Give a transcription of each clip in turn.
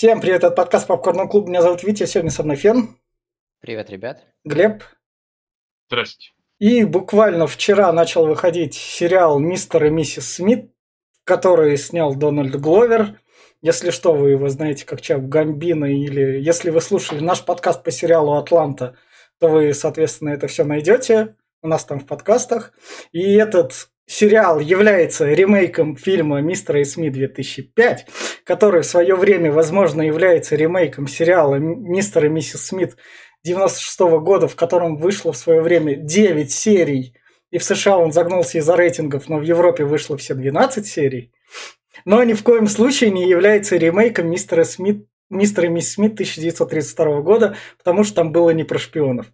Всем привет, это подкаст Попкорный клуб. Меня зовут Витя, сегодня со мной Фен. Привет, ребят. Глеб. Здрасте. И буквально вчера начал выходить сериал «Мистер и миссис Смит», который снял Дональд Гловер. Если что, вы его знаете как Чап Гамбина, или если вы слушали наш подкаст по сериалу «Атланта», то вы, соответственно, это все найдете у нас там в подкастах. И этот сериал является ремейком фильма «Мистер и Смит» 2005, который в свое время, возможно, является ремейком сериала «Мистер и миссис Смит» 96 года, в котором вышло в свое время 9 серий, и в США он загнулся из-за рейтингов, но в Европе вышло все 12 серий. Но ни в коем случае не является ремейком «Мистера Смит» «Мистер и мисс Смит» 1932 года, потому что там было не про шпионов.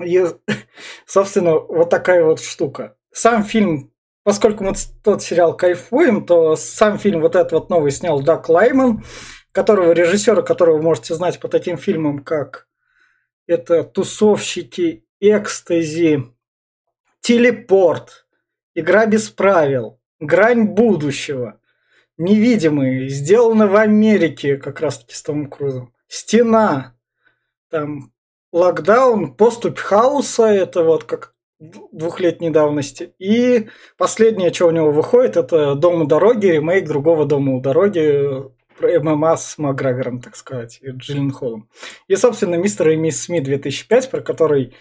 И, собственно, вот такая вот штука сам фильм, поскольку мы тот сериал кайфуем, то сам фильм вот этот вот новый снял Дак Лайман, которого режиссера, которого вы можете знать по таким фильмам, как это «Тусовщики», «Экстази», «Телепорт», «Игра без правил», «Грань будущего», «Невидимые», «Сделано в Америке», как раз-таки с Томом Крузом, «Стена», там «Локдаун», «Поступь хаоса», это вот как двухлетней давности. И последнее, что у него выходит, это «Дом у дороги», ремейк другого «Дома у дороги», ММА с Макгрегором, так сказать, и Джиллен Холлом. И, собственно, «Мистер и мисс Смит» 2005, про который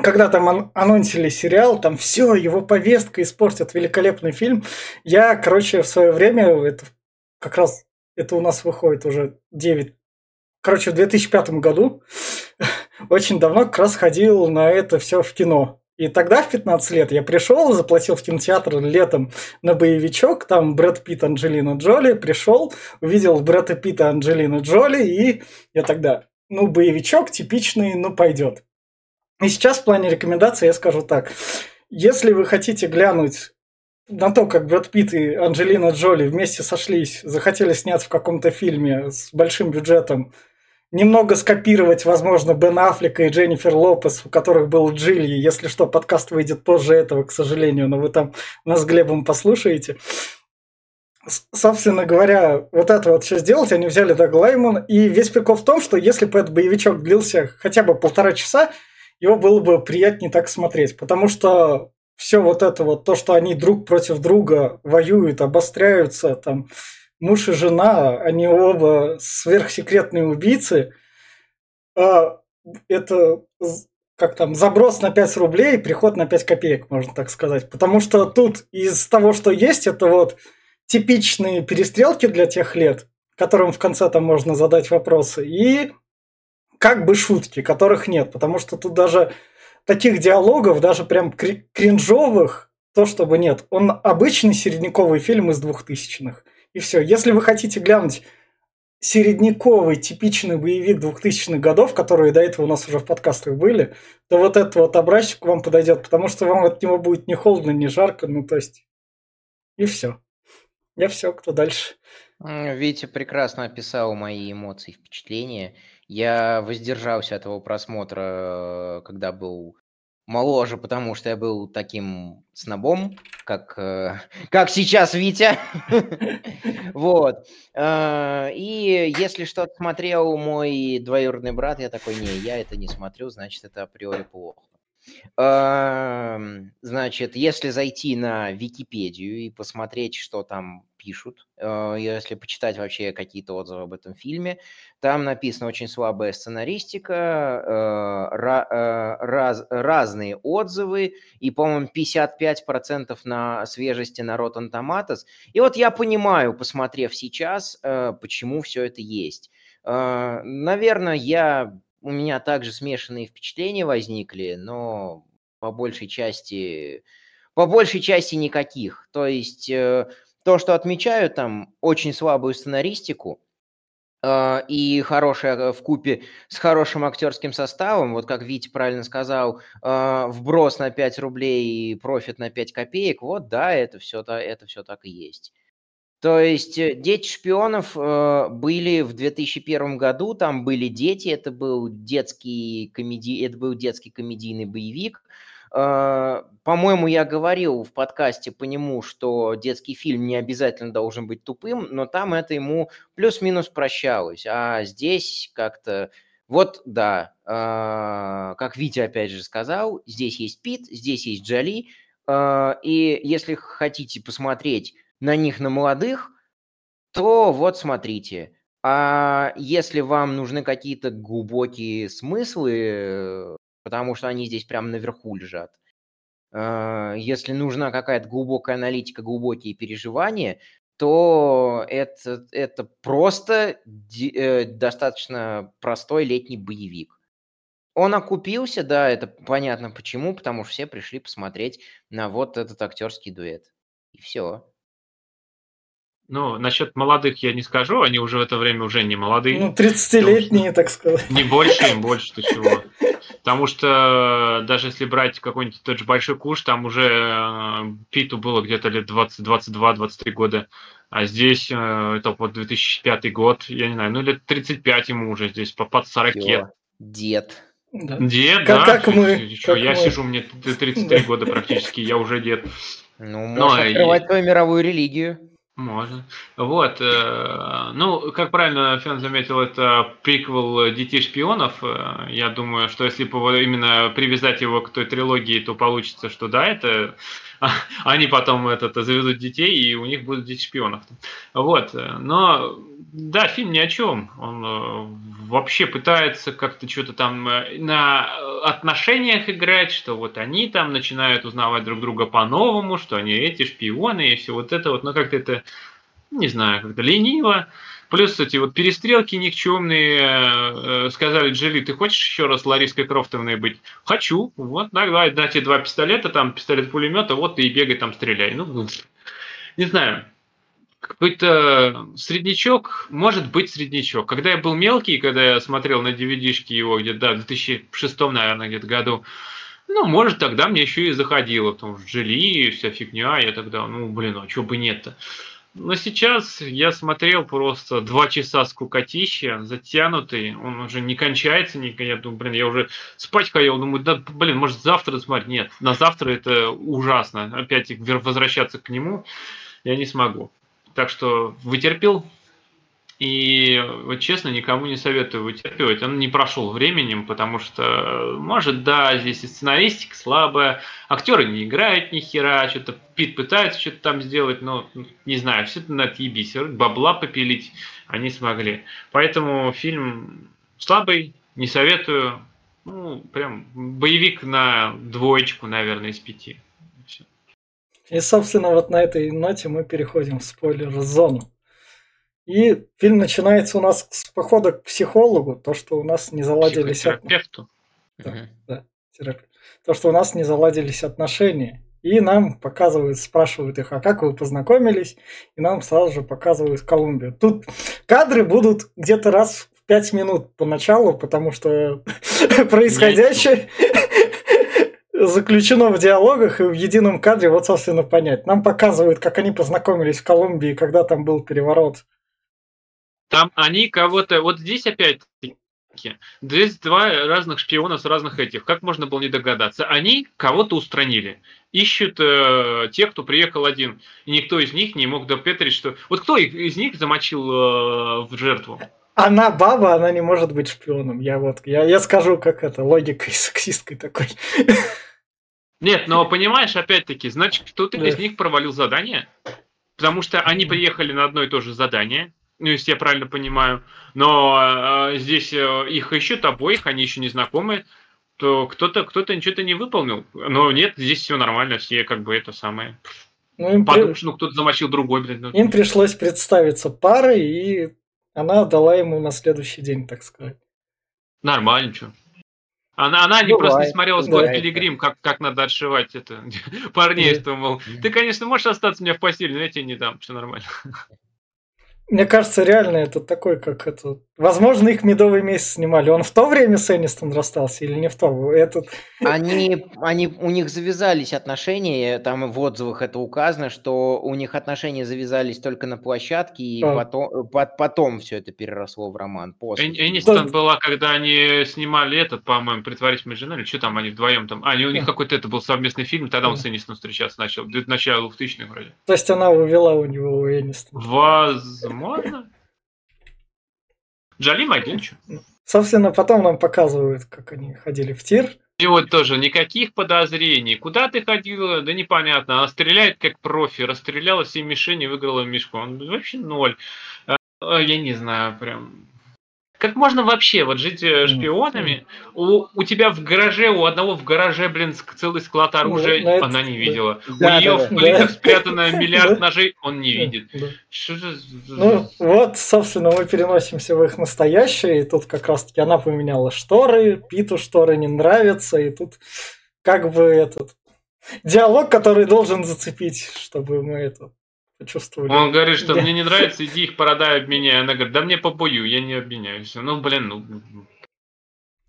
когда там анонсили сериал, там все, его повестка испортит, великолепный фильм. Я, короче, в свое время, это как раз, это у нас выходит уже 9, короче, в 2005 году, очень давно как раз ходил на это все в кино. И тогда, в 15 лет, я пришел, заплатил в кинотеатр летом на боевичок, там Брэд Питт, Анджелина Джоли, пришел, увидел Брэда Питта, Анджелина Джоли, и я тогда, ну, боевичок типичный, ну, пойдет. И сейчас в плане рекомендаций я скажу так. Если вы хотите глянуть на то, как Брэд Питт и Анджелина Джоли вместе сошлись, захотели сняться в каком-то фильме с большим бюджетом, немного скопировать, возможно, Бен Аффлека и Дженнифер Лопес, у которых был Джильи. Если что, подкаст выйдет позже этого, к сожалению, но вы там нас с Глебом послушаете. Собственно говоря, вот это вот все сделать, они взяли Даг Лайман, и весь прикол в том, что если бы этот боевичок длился хотя бы полтора часа, его было бы приятнее так смотреть, потому что все вот это вот, то, что они друг против друга воюют, обостряются, там, муж и жена, они оба сверхсекретные убийцы. А это как там, заброс на 5 рублей, приход на 5 копеек, можно так сказать. Потому что тут из того, что есть, это вот типичные перестрелки для тех лет, которым в конце там можно задать вопросы, и как бы шутки, которых нет. Потому что тут даже таких диалогов, даже прям кринжовых, то чтобы нет. Он обычный середняковый фильм из двухтысячных. И все. Если вы хотите глянуть середняковый, типичный боевик 2000-х годов, которые до этого у нас уже в подкастах были, то вот этот вот образчик вам подойдет, потому что вам от него будет не холодно, не жарко, ну то есть и все. Я все, кто дальше? Витя прекрасно описал мои эмоции впечатления. Я воздержался от его просмотра, когда был моложе, потому что я был таким снобом, как, э, как сейчас Витя. Вот. Э, и если что-то смотрел мой двоюродный брат, я такой, не, я это не смотрю, значит, это априори плохо. Эм, значит, если зайти на Википедию и посмотреть, что там пишут, э, если почитать вообще какие-то отзывы об этом фильме, там написано очень слабая сценаристика, э, э, раз, разные отзывы, и, по-моему, 55% на свежести на Rotten Tomatoes. И вот я понимаю, посмотрев сейчас, почему все это есть. Наверное, я у меня также смешанные впечатления возникли, но по большей части, по большей части никаких. То есть то, что отмечаю там очень слабую сценаристику э, и хорошая в купе с хорошим актерским составом, вот как Витя правильно сказал, э, вброс на 5 рублей и профит на 5 копеек, вот да, это все, это все так и есть. То есть э, «Дети шпионов» э, были в 2001 году, там были дети, это был детский, комеди... это был детский комедийный боевик. Э, по-моему, я говорил в подкасте по нему, что детский фильм не обязательно должен быть тупым, но там это ему плюс-минус прощалось. А здесь как-то... Вот, да, э, как Витя опять же сказал, здесь есть Пит, здесь есть Джоли, э, и если хотите посмотреть на них, на молодых, то вот смотрите. А если вам нужны какие-то глубокие смыслы, потому что они здесь прямо наверху лежат, а, если нужна какая-то глубокая аналитика, глубокие переживания, то это, это просто э, достаточно простой летний боевик. Он окупился, да, это понятно почему, потому что все пришли посмотреть на вот этот актерский дуэт. И все. Ну, насчет молодых я не скажу, они уже в это время уже не молодые. Ну, 30-летние, так сказать. Не больше, им больше, ты чего. Потому что даже если брать какой-нибудь тот же большой куш, там уже э, Питу было где-то лет 20, 22-23 года. А здесь э, это вот 2005 год, я не знаю, ну лет 35 ему уже здесь, по под 40. Всё, дед. Да. Дед, как, да. Как мы. Что, как я мы. сижу, мне 33 года практически, я уже дед. Ну, можешь открывать и... твою мировую религию. Можно. Вот. Э, ну, как правильно Фен заметил, это приквел «Детей шпионов». Э, я думаю, что если именно привязать его к той трилогии, то получится, что да, это они потом этот, заведут детей, и у них будут дети шпионов. Вот. Но да, фильм ни о чем. Он э, вообще пытается как-то что-то там на отношениях играть, что вот они там начинают узнавать друг друга по-новому, что они эти шпионы и все вот это вот. Но как-то это не знаю, как-то лениво. Плюс эти вот перестрелки никчемные. Э, сказали, Джоли, ты хочешь еще раз Лариской Крофтовной быть? Хочу. Вот, давай, на тебе два пистолета, там пистолет-пулемета, вот и бегай там стреляй. Ну, не знаю. Какой-то среднячок, может быть среднячок. Когда я был мелкий, когда я смотрел на DVD-шки его где-то, да, в 2006, наверное, где-то году, ну, может, тогда мне еще и заходило, потому что и вся фигня, я тогда, ну, блин, а что бы нет-то. Но сейчас я смотрел просто два часа скукотища, затянутый, он уже не кончается, не, я думаю, блин, я уже спать хотел, думаю, да, блин, может завтра смотреть, нет, на завтра это ужасно, опять возвращаться к нему я не смогу. Так что вытерпел, и вот честно, никому не советую вытерпевать. Он не прошел временем, потому что, может, да, здесь и сценаристика слабая, актеры не играют ни хера, что-то Пит пытается что-то там сделать, но не знаю, все это на отъебись. Бабла попилить они смогли. Поэтому фильм слабый, не советую. Ну, прям боевик на двоечку, наверное, из пяти. Все. И, собственно, вот на этой ноте мы переходим в спойлер-зону. И фильм начинается у нас с похода к психологу, то, что у нас не заладились... Терапевту. Да, да, терапевт. То, что у нас не заладились отношения. И нам показывают, спрашивают их, а как вы познакомились? И нам сразу же показывают Колумбию. Тут кадры будут где-то раз в пять минут поначалу, потому что происходящее заключено в диалогах и в едином кадре, вот, собственно, понять. Нам показывают, как они познакомились в Колумбии, когда там был переворот там они кого-то... Вот здесь опять Здесь два разных шпиона с разных этих. Как можно было не догадаться? Они кого-то устранили. Ищут э, тех, кто приехал один. И никто из них не мог допетрить, что... Вот кто из них замочил э, в жертву? Она баба, она не может быть шпионом. Я вот, я, я скажу, как это, логикой сексисткой такой. Нет, но понимаешь, опять-таки, значит, кто-то да. из них провалил задание, потому что они приехали на одно и то же задание, ну, если я правильно понимаю. Но э, здесь э, их ищут обоих, они еще не знакомы, то кто-то кто-то что-то не выполнил. Но нет, здесь все нормально, все как бы это самое. Ну, им Подумаешь, при... ну кто-то замочил другой, блин. Ну. Им пришлось представиться парой, и она отдала ему на следующий день, так сказать. Нормально, что. Она, она не просто не смотрела Скотт Пилигрим, как, как надо отшивать это парней, что, мол, ты, конечно, можешь остаться у меня в постели, но я тебе не дам, все нормально. Мне кажется, реально это такой, как это Возможно, их медовый месяц снимали. Он в то время с Энистон расстался или не в то? Этот... Они, они, у них завязались отношения, там в отзывах это указано, что у них отношения завязались только на площадке, и а. потом, потом все это переросло в роман. После. Энистон да. была, когда они снимали этот, по-моему, «Притворись моей женой», или что там они вдвоем там... А, у них какой-то это был совместный фильм, тогда он с Энистон встречаться начал, в начале 2000-х вроде. То есть она увела у него у Энистон? Возможно. Джоли Магинчу. Собственно, потом нам показывают, как они ходили в тир. И вот тоже никаких подозрений. Куда ты ходила? Да непонятно. Она стреляет как профи. Расстреляла все мишени, выиграла мишку. Он вообще ноль. А, я не знаю, прям как можно вообще вот жить э, шпионами? У, у тебя в гараже, у одного в гараже, блин, целый склад ну, оружия, ну, она не видела. Да, у нее да, в плитах да. спрятано миллиард ножей, он не видит. Что же... Ну, вот, собственно, мы переносимся в их настоящее, и тут как раз-таки она поменяла шторы, Питу шторы не нравятся, и тут как бы этот диалог, который должен зацепить, чтобы мы это почувствовали. Он говорит, что мне не нравится, иди их породай, обменяй. Она говорит, да мне по бою, я не обменяюсь. Ну, блин, ну...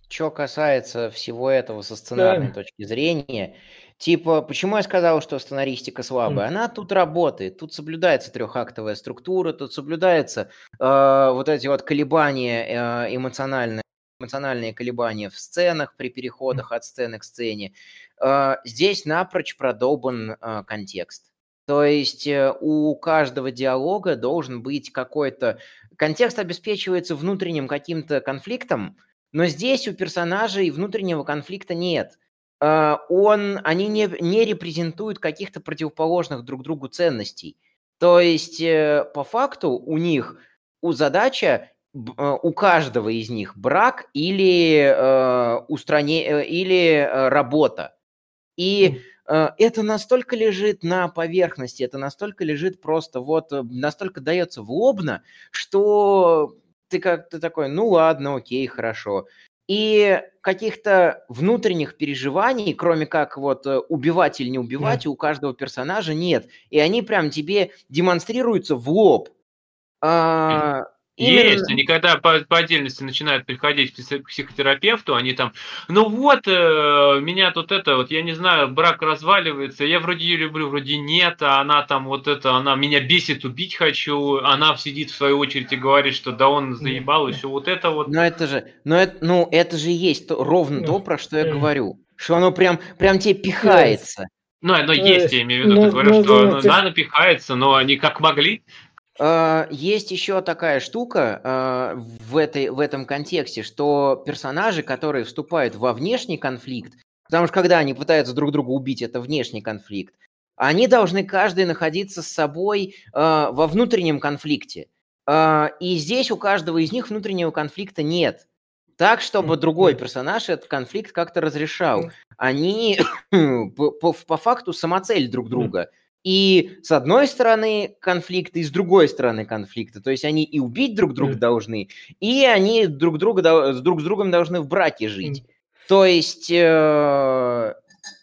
Что касается всего этого со сценарной да. точки зрения, типа, почему я сказал, что сценаристика слабая? Она тут работает, тут соблюдается трехактовая структура, тут соблюдается э, вот эти вот колебания э, эмоциональные, эмоциональные колебания в сценах при переходах от сцены к сцене. Э, здесь напрочь продолбан э, контекст. То есть э, у каждого диалога должен быть какой-то... Контекст обеспечивается внутренним каким-то конфликтом, но здесь у персонажей внутреннего конфликта нет. А, он, они не, не репрезентуют каких-то противоположных друг другу ценностей. То есть э, по факту у них у задача э, у каждого из них брак или, э, устранение, или работа. И Э, это настолько лежит на поверхности, это настолько лежит просто вот, э, настолько дается в лобно, что ты как-то такой, ну ладно, окей, хорошо. И каких-то внутренних переживаний, кроме как вот э, убивать или не убивать, yeah. у каждого персонажа нет. И они прям тебе демонстрируются в лоб. А, Именно. Есть, они когда по, по отдельности начинают приходить к психотерапевту, они там, ну вот, э, меня тут это, вот я не знаю, брак разваливается, я вроде ее люблю, вроде нет, а она там вот это, она меня бесит, убить хочу, она сидит в свою очередь и говорит, что да он заебал, и все вот это вот. Но это же, но это, ну это же есть то, ровно то, про что я говорю, что оно прям, прям тебе пихается. Ну, оно есть, я имею в виду, ты говоришь, что да, напихается, но они как могли, есть еще такая штука а, в, этой, в этом контексте, что персонажи, которые вступают во внешний конфликт, потому что когда они пытаются друг друга убить, это внешний конфликт, они должны каждый находиться с собой а, во внутреннем конфликте. И здесь у каждого из них внутреннего конфликта нет. Так, чтобы другой персонаж этот конфликт как-то разрешал. Они по, по, по факту самоцель друг друга. И с одной стороны конфликты, и с другой стороны конфликты. То есть они и убить друг друга mm. должны, и они друг, друга, друг с другом должны в браке жить. Mm. То есть э,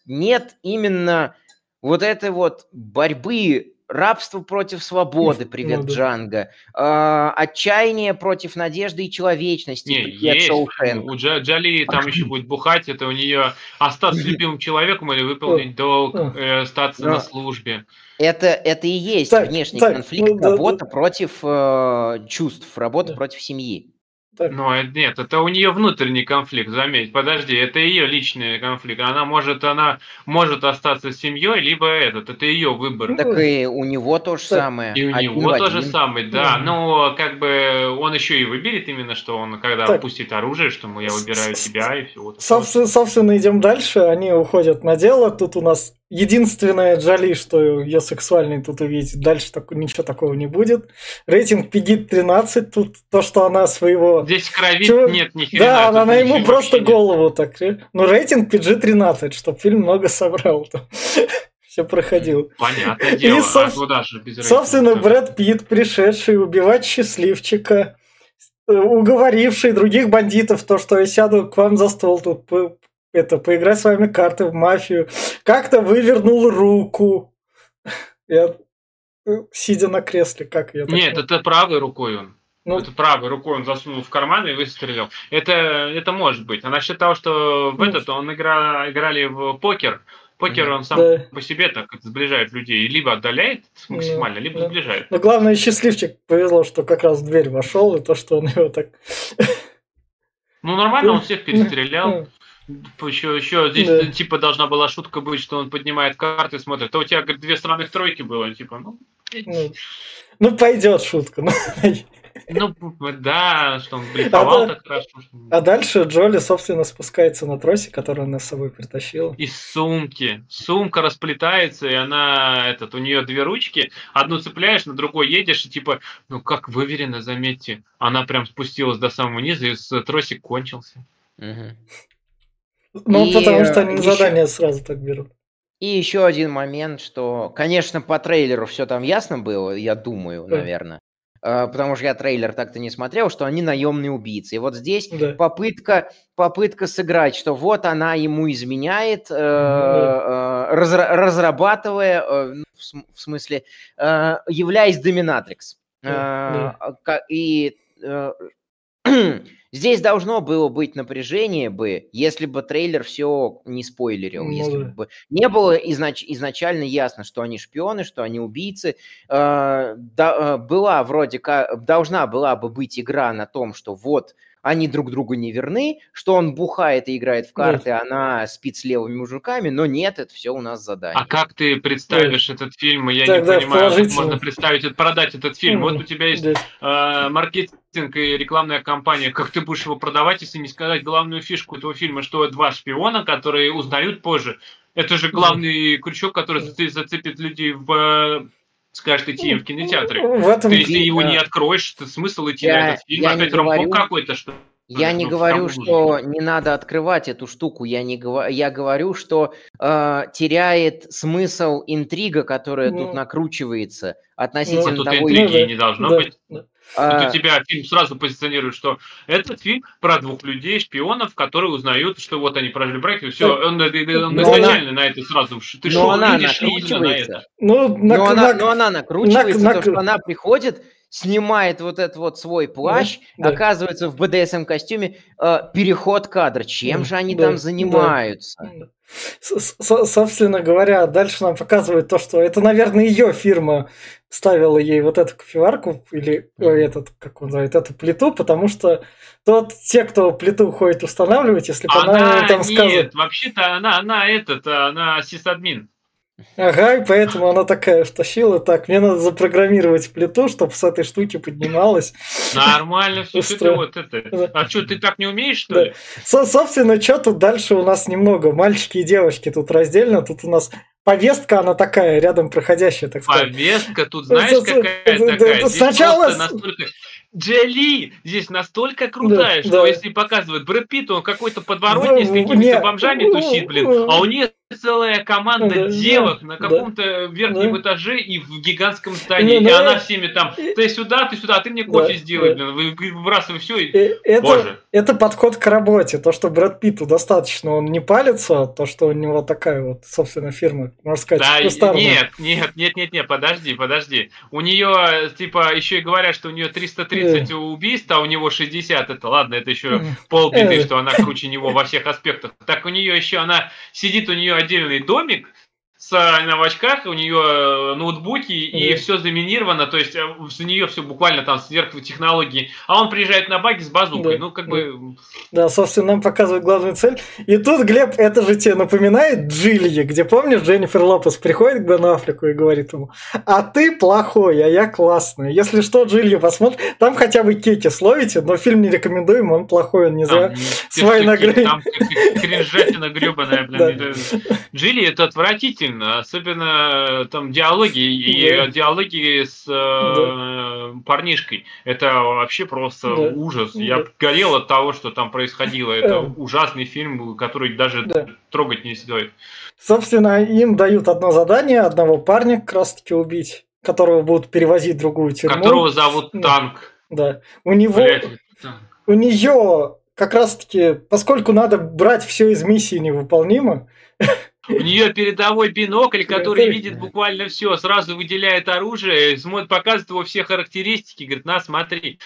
нет именно вот этой вот борьбы Рабство против свободы, привет, ну, да. Джанго. А, отчаяние против надежды и человечности, Не, привет, есть. Шоушенк. У Джа Джоли там еще будет бухать, это у нее остаться любимым человеком или выполнить долг, э, остаться на службе. Это, это и есть так, внешний так, конфликт, ну, работа да, против э, чувств, работа да. против семьи. Так. Ну, нет, это у нее внутренний конфликт, заметь. Подожди, это ее личный конфликт. Она может, она может остаться с семьей, либо этот, это ее выбор. Так и у него то же самое. И у один него то же самое, да. Но как бы он еще и выберет именно, что он, когда так. опустит оружие, что я выбираю тебя и все. Вот собственно, собственно, идем дальше. Они уходят на дело. Тут у нас Единственное, Джоли, что ее сексуальный тут увидеть, дальше так, ничего такого не будет. Рейтинг PG-13, тут то, что она своего... Здесь крови Чего? нет ни хрена. Да, она на ему просто голову так. Ну, рейтинг PG-13, чтобы фильм много собрал. Все проходил. Понятное дело, И, соб... а куда же без Собственно, Брэд Питт, пришедший убивать счастливчика, э, уговоривший других бандитов, то, что я сяду к вам за стол тут это, поиграть с вами карты в мафию. Как-то вывернул руку. Я, э, сидя на кресле, как я... Нет, это правой рукой он. Ну, это правой рукой он засунул в карман и выстрелил. Это, это может быть. А насчет того, что в ну, этот он игра, играли в покер, Покер, он сам да. по себе так сближает людей. Либо отдаляет максимально, либо да. сближает. Но главное, счастливчик повезло, что как раз в дверь вошел, и то, что он его так... Ну, нормально, он всех перестрелял. Еще, еще здесь да. типа должна была шутка быть, что он поднимает карты и смотрит. То у тебя говорит, две странных тройки было, типа, ну. Ну, ну пойдет шутка. Ну, ну, да, что он блефовал а, так хорошо. А дальше Джоли, собственно, спускается на тросе, который она с собой притащила. Из сумки. Сумка расплетается, и она, этот, у нее две ручки. Одну цепляешь, на другой едешь, и типа, ну как выверено, заметьте. Она прям спустилась до самого низа, и тросик кончился. Ну, потому что они задания сразу так берут. И еще один момент, что, конечно, по трейлеру все там ясно было, я думаю, наверное. А, потому что я трейлер так-то не смотрел, что они наемные убийцы. И вот здесь да. попытка, попытка сыграть, что вот она ему изменяет, да. Э, э, разрабатывая, э, в смысле, являясь доминатрикс. Да. И Здесь должно было быть напряжение бы, если бы трейлер все не спойлерил, ну, если бы не было изнач- изначально ясно, что они шпионы, что они убийцы. Э, да, э, была вроде как должна была бы быть игра на том, что вот они друг другу не верны, что он бухает и играет в карты, да. она спит с левыми мужиками, но нет, это все у нас задание. А как ты представишь да. этот фильм? Я да, не понимаю, как можно представить, продать этот фильм. Вот у тебя есть да. э, маркетинг и рекламная кампания. Как ты будешь его продавать, если не сказать главную фишку этого фильма, что два шпиона, которые узнают позже. Это же главный крючок, который зацепит людей в скажет идти в кинотеатры. В этом... Ты, если его не откроешь, то смысл идти я, на этот фильм? Опять ромком какой-то, что я не говорю, что не надо открывать эту штуку. Я не говорю, я говорю, что э, теряет смысл интрига, которая ну, тут накручивается относительно ну, тут того. интриги не должно да, быть. А... Тут у тебя фильм сразу позиционирует, что этот фильм про двух людей, шпионов, которые узнают, что вот они прожили брак, и все, он, он, он изначально она... на это сразу. Ты что, она накручивается. На это? Ну, на, но, на, она, но она накручивается, на, то, что она приходит, снимает вот этот вот свой плащ, да, оказывается в БДСМ костюме, э, переход кадра. Чем да, же они да, там занимаются? Да. Собственно говоря, дальше нам показывают то, что это, наверное, ее фирма ставила ей вот эту кофеварку или ой, этот, как он называет, эту плиту, потому что тот, те, кто плиту ходит устанавливать, если бы она, она там сказала... Нет, вообще-то она, она этот, она сисадмин. Ага, и поэтому она такая втащила. Так, мне надо запрограммировать плиту, чтобы с этой штуки поднималась. Нормально все. Устро... вот это. А что, ты так не умеешь, что да. ли? Со собственно, что тут дальше у нас немного. Мальчики и девочки тут раздельно. Тут у нас повестка, она такая, рядом проходящая, так сказать. Повестка тут, знаешь, какая такая? Сначала... Настолько Джоли здесь настолько крутая, да, что да. если показывают Брэд Питт, он какой-то подворотни с какими-то бомжами тусит, блин, а у нее целая команда да, девок да, на каком-то да, верхнем да. этаже и в гигантском здании, ну, и она всеми там, ты сюда, ты сюда, а ты мне кофе да, сделай, да. блин, выбрасывай все, и... Э, это, Боже. это подход к работе, то, что Брэд Питту достаточно, он не палится, то, что у него такая вот, собственно, фирма, можно сказать, да, кустарная. Нет, нет, нет, нет, нет, подожди, подожди, у нее, типа, еще и говорят, что у нее 330 да. убийств, а у него 60, это ладно, это еще полбеды, что она круче него во всех аспектах, так у нее еще, она сидит, у нее отдельный домик с, очках, у нее э, ноутбуки, и mm. все заминировано, то есть э, за нее все буквально там сверхтехнологии. А он приезжает на баги с базукой, да. ну как бы... Да, собственно, нам показывают главную цель. И тут, Глеб, это же тебе напоминает Джилье, где, помнишь, Дженнифер Лопес приходит к Бен Аффлеку и говорит ему, а ты плохой, а я классный. Если что, Джилье посмотрит, там хотя бы кеки словите, но фильм не рекомендуем, он плохой, он не за свои награды. Там кринжатина гребаная, блин. Джилье это отвратительно отвратительно, особенно э, там диалоги и да. диалоги с э, да. парнишкой. Это вообще просто да. ужас. Да. Я горел от того, что там происходило. Это э. ужасный фильм, который даже да. трогать не стоит. Собственно, им дают одно задание, одного парня как раз таки убить, которого будут перевозить в другую тюрьму. Которого зовут Танк. Да. У него... Блядь, у нее как раз таки, поскольку надо брать все из миссии невыполнимо, У нее передовой бинокль, который видит буквально все, сразу выделяет оружие, смотрит, показывает его все характеристики, говорит, на, смотри.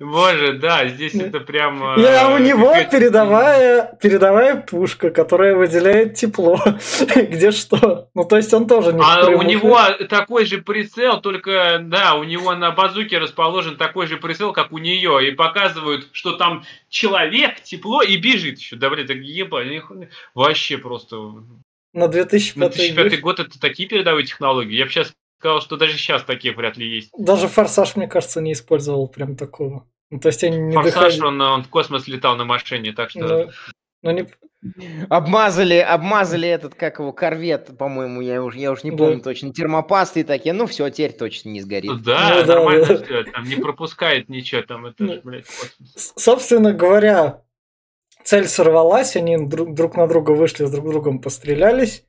Боже, да, здесь это прям... А у него передовая, передовая пушка, которая выделяет тепло. Где что? Ну, то есть он тоже не А у него такой же прицел, только, да, у него на базуке расположен такой же прицел, как у нее. И показывают, что там человек, тепло и бежит еще. Да, блин, так ебать. Вообще просто... На 2005, на 2005 год это такие передовые технологии. Я бы сейчас сказал, что даже сейчас такие вряд ли есть. Даже Форсаж, мне кажется, не использовал прям такого. Ну, то есть они не Форсаж, доходили... он, он в космос летал на машине, так что... Ну, ну, не... Обмазали, обмазали этот, как его, корвет, по-моему, я уже, я уже не помню да. точно, термопасты такие, ну все, теперь точно не сгорит. Да, ну, нормально да, все, там не пропускает ничего, там это, ну, блядь, космос. Собственно говоря, цель сорвалась, они друг, друг на друга вышли, с друг другом пострелялись,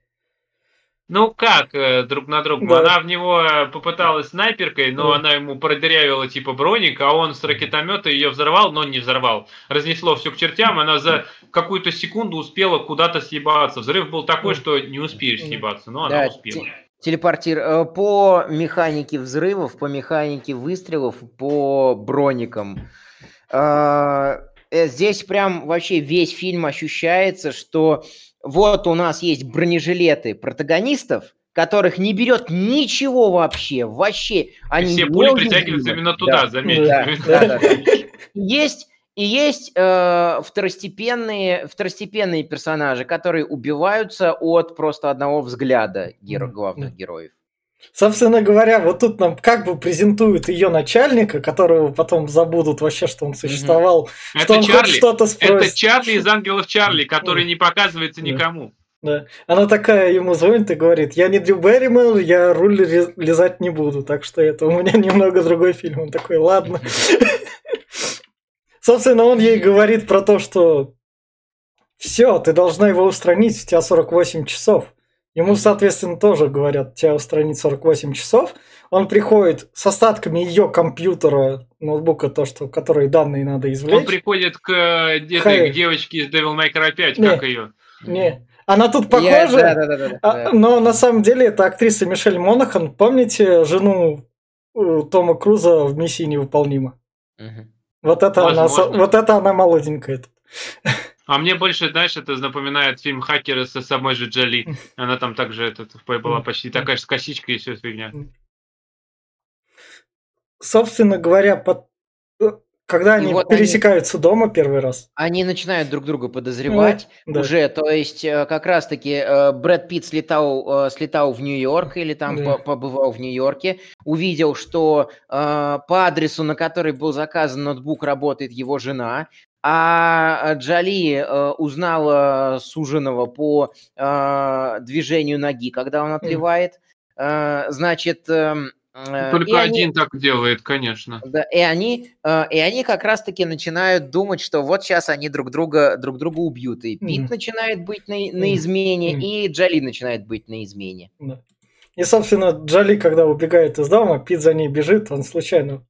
ну как э, друг на друга? Да. Она в него э, попыталась снайперкой, но да. она ему продырявила типа броник, а он с ракетомета ее взорвал, но не взорвал. Разнесло все к чертям, она за какую-то секунду успела куда-то съебаться. Взрыв был такой, что не успеешь съебаться, но да, она успела. Телепортир э, по механике взрывов, по механике выстрелов, по броникам. Здесь прям вообще весь фильм ощущается, что вот у нас есть бронежилеты протагонистов, которых не берет ничего вообще, вообще. Они все пули притягиваются именно туда, да. заметьте. Да, да, да. Есть и есть э, второстепенные, второстепенные персонажи, которые убиваются от просто одного взгляда геро- главных героев. Собственно говоря, вот тут нам как бы презентуют ее начальника, которого потом забудут вообще, что он существовал, mm-hmm. что это он Чарли. что-то спросит. Это Чарли из «Ангелов Чарли», который не показывается никому. Да. Она такая ему звонит и говорит, я не Дрю Берримор, я руль лизать не буду, так что это у меня немного другой фильм. Он такой, ладно. Собственно, он ей говорит про то, что все, ты должна его устранить, у тебя 48 часов. Ему, соответственно, тоже говорят, тебя устранить 48 часов. Он приходит с остатками ее компьютера, ноутбука, то, что, которые данные надо извлечь. Он приходит к, этой, к девочке из Devil May Cry 5, не, как ее? Не, она тут похожа, Я, да, да, да, да, а, да. но на самом деле это актриса Мишель Монахан. Помните жену э, Тома Круза в «Миссии невыполнима»? Угу. Вот, это она, вот это она молоденькая. Тут. А мне больше, знаешь, это напоминает фильм «Хакеры» со самой же Джоли. Она там также этот, была почти такая же с косичкой и все фигня. Собственно говоря, под... Э, когда они вот пересекаются они, дома первый раз. Они начинают друг друга подозревать ну, уже. Да. То есть, э, как раз-таки э, Брэд Питт слетал, слетал в Нью-Йорк или там да. побывал в Нью-Йорке, увидел, что по адресу, на который был заказан ноутбук, работает его жена. А Джоли э, узнала суженого по э, движению ноги, когда он отливает. Э, значит... Эм, э, Только один они, так делает, конечно. Да, и они, э, и они как раз-таки начинают думать, что вот сейчас они друг друга, друг друга убьют. И Пит mm. начинает быть на, на измене, mm. и Джоли начинает быть на измене. Да. И, собственно, Джоли, когда убегает из дома, Пит за ней бежит, он случайно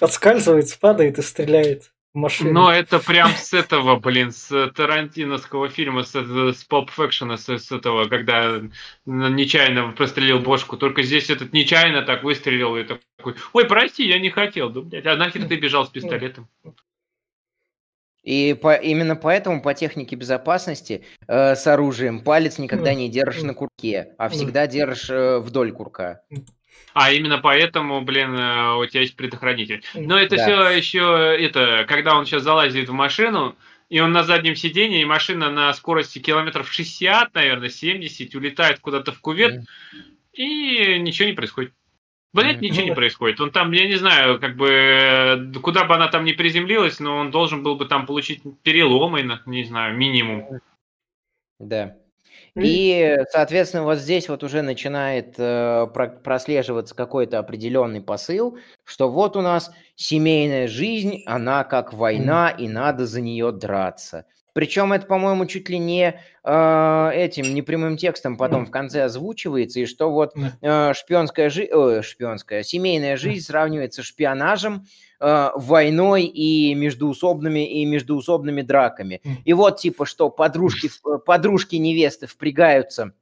подскальзывается, падает и стреляет машину. Но это прям с этого, блин, с тарантиновского фильма, с, с Pulp Fiction, с, с этого, когда нечаянно прострелил бошку. Только здесь этот нечаянно так выстрелил и такой, ой, прости, я не хотел. Да, блядь, а нахер ты бежал с пистолетом? И по, именно поэтому по технике безопасности э, с оружием палец никогда не держишь на курке, а всегда держишь э, вдоль курка. А именно поэтому, блин, э, у тебя есть предохранитель. Но это да. все еще, это, когда он сейчас залазит в машину, и он на заднем сиденье, и машина на скорости километров 60, наверное, 70, улетает куда-то в кувет, и ничего не происходит. Блять, ничего не происходит. Он там, я не знаю, как бы, э, куда бы она там ни приземлилась, но он должен был бы там получить переломы, не знаю, минимум. Да. И, соответственно, вот здесь вот уже начинает э, прослеживаться какой-то определенный посыл, что вот у нас семейная жизнь, она как война, и надо за нее драться. Причем это, по-моему, чуть ли не э, этим непрямым текстом потом в конце озвучивается, и что вот э, шпионская жизнь, шпионская, семейная жизнь сравнивается с шпионажем, э, войной и междуусобными и междуусобными драками. И вот типа что подружки подружки невесты впрягаются